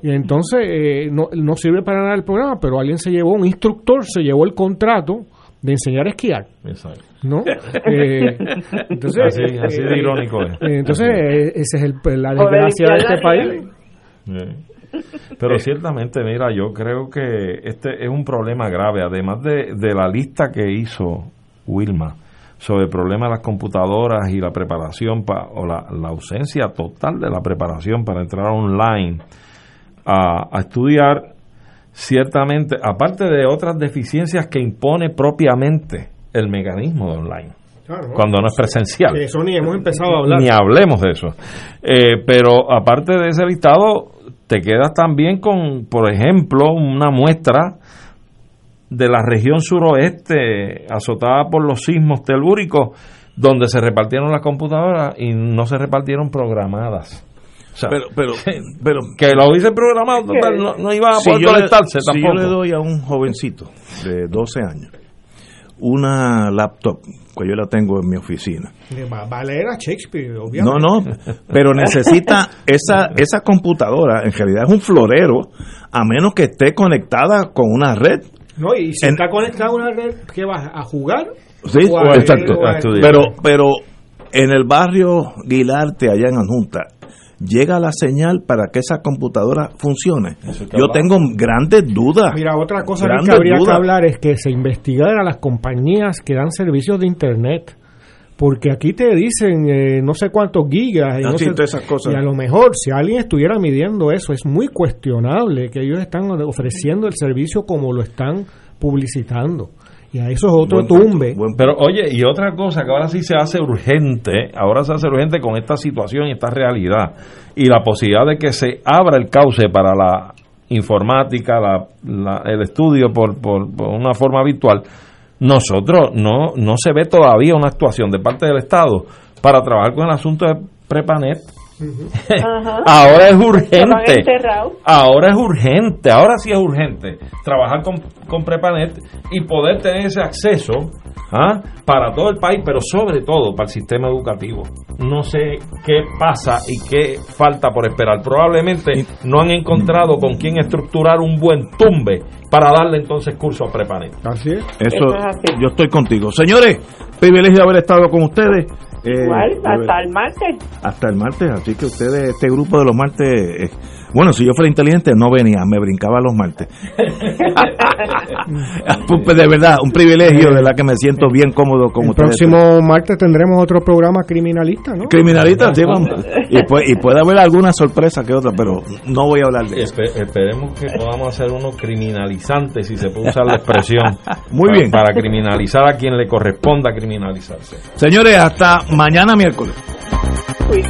y entonces eh, no, no sirve para nada el programa, pero alguien se llevó, un instructor se llevó el contrato de enseñar a esquiar. Exacto. ¿No? (laughs) Eh, entonces, así, de irónico es. Entonces, esa es el, la desgracia de este país. Pero ciertamente, mira, yo creo que este es un problema grave, además de, de la lista que hizo Wilma sobre el problema de las computadoras y la preparación o la, ausencia total de la preparación para entrar online a, a estudiar, ciertamente, aparte de otras deficiencias que impone propiamente el mecanismo de online. cuando no es presencial. eso ni hemos empezado a hablar. Ni hablemos de eso. Eh, pero aparte de ese listado, te quedas también con, por ejemplo, una muestra de la región suroeste azotada por los sismos telúricos, donde se repartieron las computadoras y no se repartieron programadas. Pero, pero, pero, que lo hubiese programado, no, iba a poder conectarse tampoco. Si yo le doy a un jovencito de 12 años una laptop, que yo la tengo en mi oficina. Va, a leer a Shakespeare, No, obviamente. no, pero necesita esa esa computadora, en realidad es un florero, a menos que esté conectada con una red. No, y si En- está conectado a una red, ¿qué vas a jugar? Sí, O a- exacto. o a- Pero, pero en el barrio Guilarte, allá en Anjunta, llega la señal para que esa computadora funcione. Yo tengo grandes dudas. Mira, otra cosa que habría que hablar es que se investigara a las compañías que dan servicios de Internet. Porque aquí te dicen eh, no sé cuántos gigas y, Ah, no sé- esas cosas. y a lo mejor si alguien estuviera midiendo eso es muy cuestionable que ellos están ofreciendo el servicio como lo están publicitando y a eso es otro Buen tumbe Pero oye, y otra cosa que ahora sí se hace urgente, ahora se hace urgente con esta situación y esta realidad, y la posibilidad de que se abra el cauce para la informática, la, la- el estudio por, por, por una forma virtual, nosotros no, no se ve todavía una actuación de parte del Estado para trabajar con el asunto de Prepanet. Ahora es urgente. Ahora es urgente, ahora sí es urgente trabajar con, con Prepanet y poder tener ese acceso ¿ah? para todo el país, pero sobre todo para el sistema educativo. No sé qué pasa y qué falta por esperar. Probablemente no han encontrado con quién estructurar un buen tumbe para darle entonces curso a Prepanet. Así es. Eso, yo estoy contigo. Señores, privilegio de haber estado con ustedes. Eh, hasta el martes. hasta el martes, así que ustedes, este grupo de los martes, eh, bueno, si yo fuera inteligente no venía, me brincaba los martes. (laughs) Pues, de verdad, un privilegio, de verdad que me siento bien cómodo con el ustedes. próximo martes tendremos otro programa criminalista ¿no? Criminalista, sí, vamos. (laughs) Y, puede, y puede haber alguna sorpresa que otra, pero no voy a hablar de eso. Espe- esperemos que podamos hacer uno criminalizante, si se puede usar la expresión. (laughs) Muy para- bien. Para criminalizar a quien le corresponda criminalizarse. Señores, hasta mañana miércoles. Uy.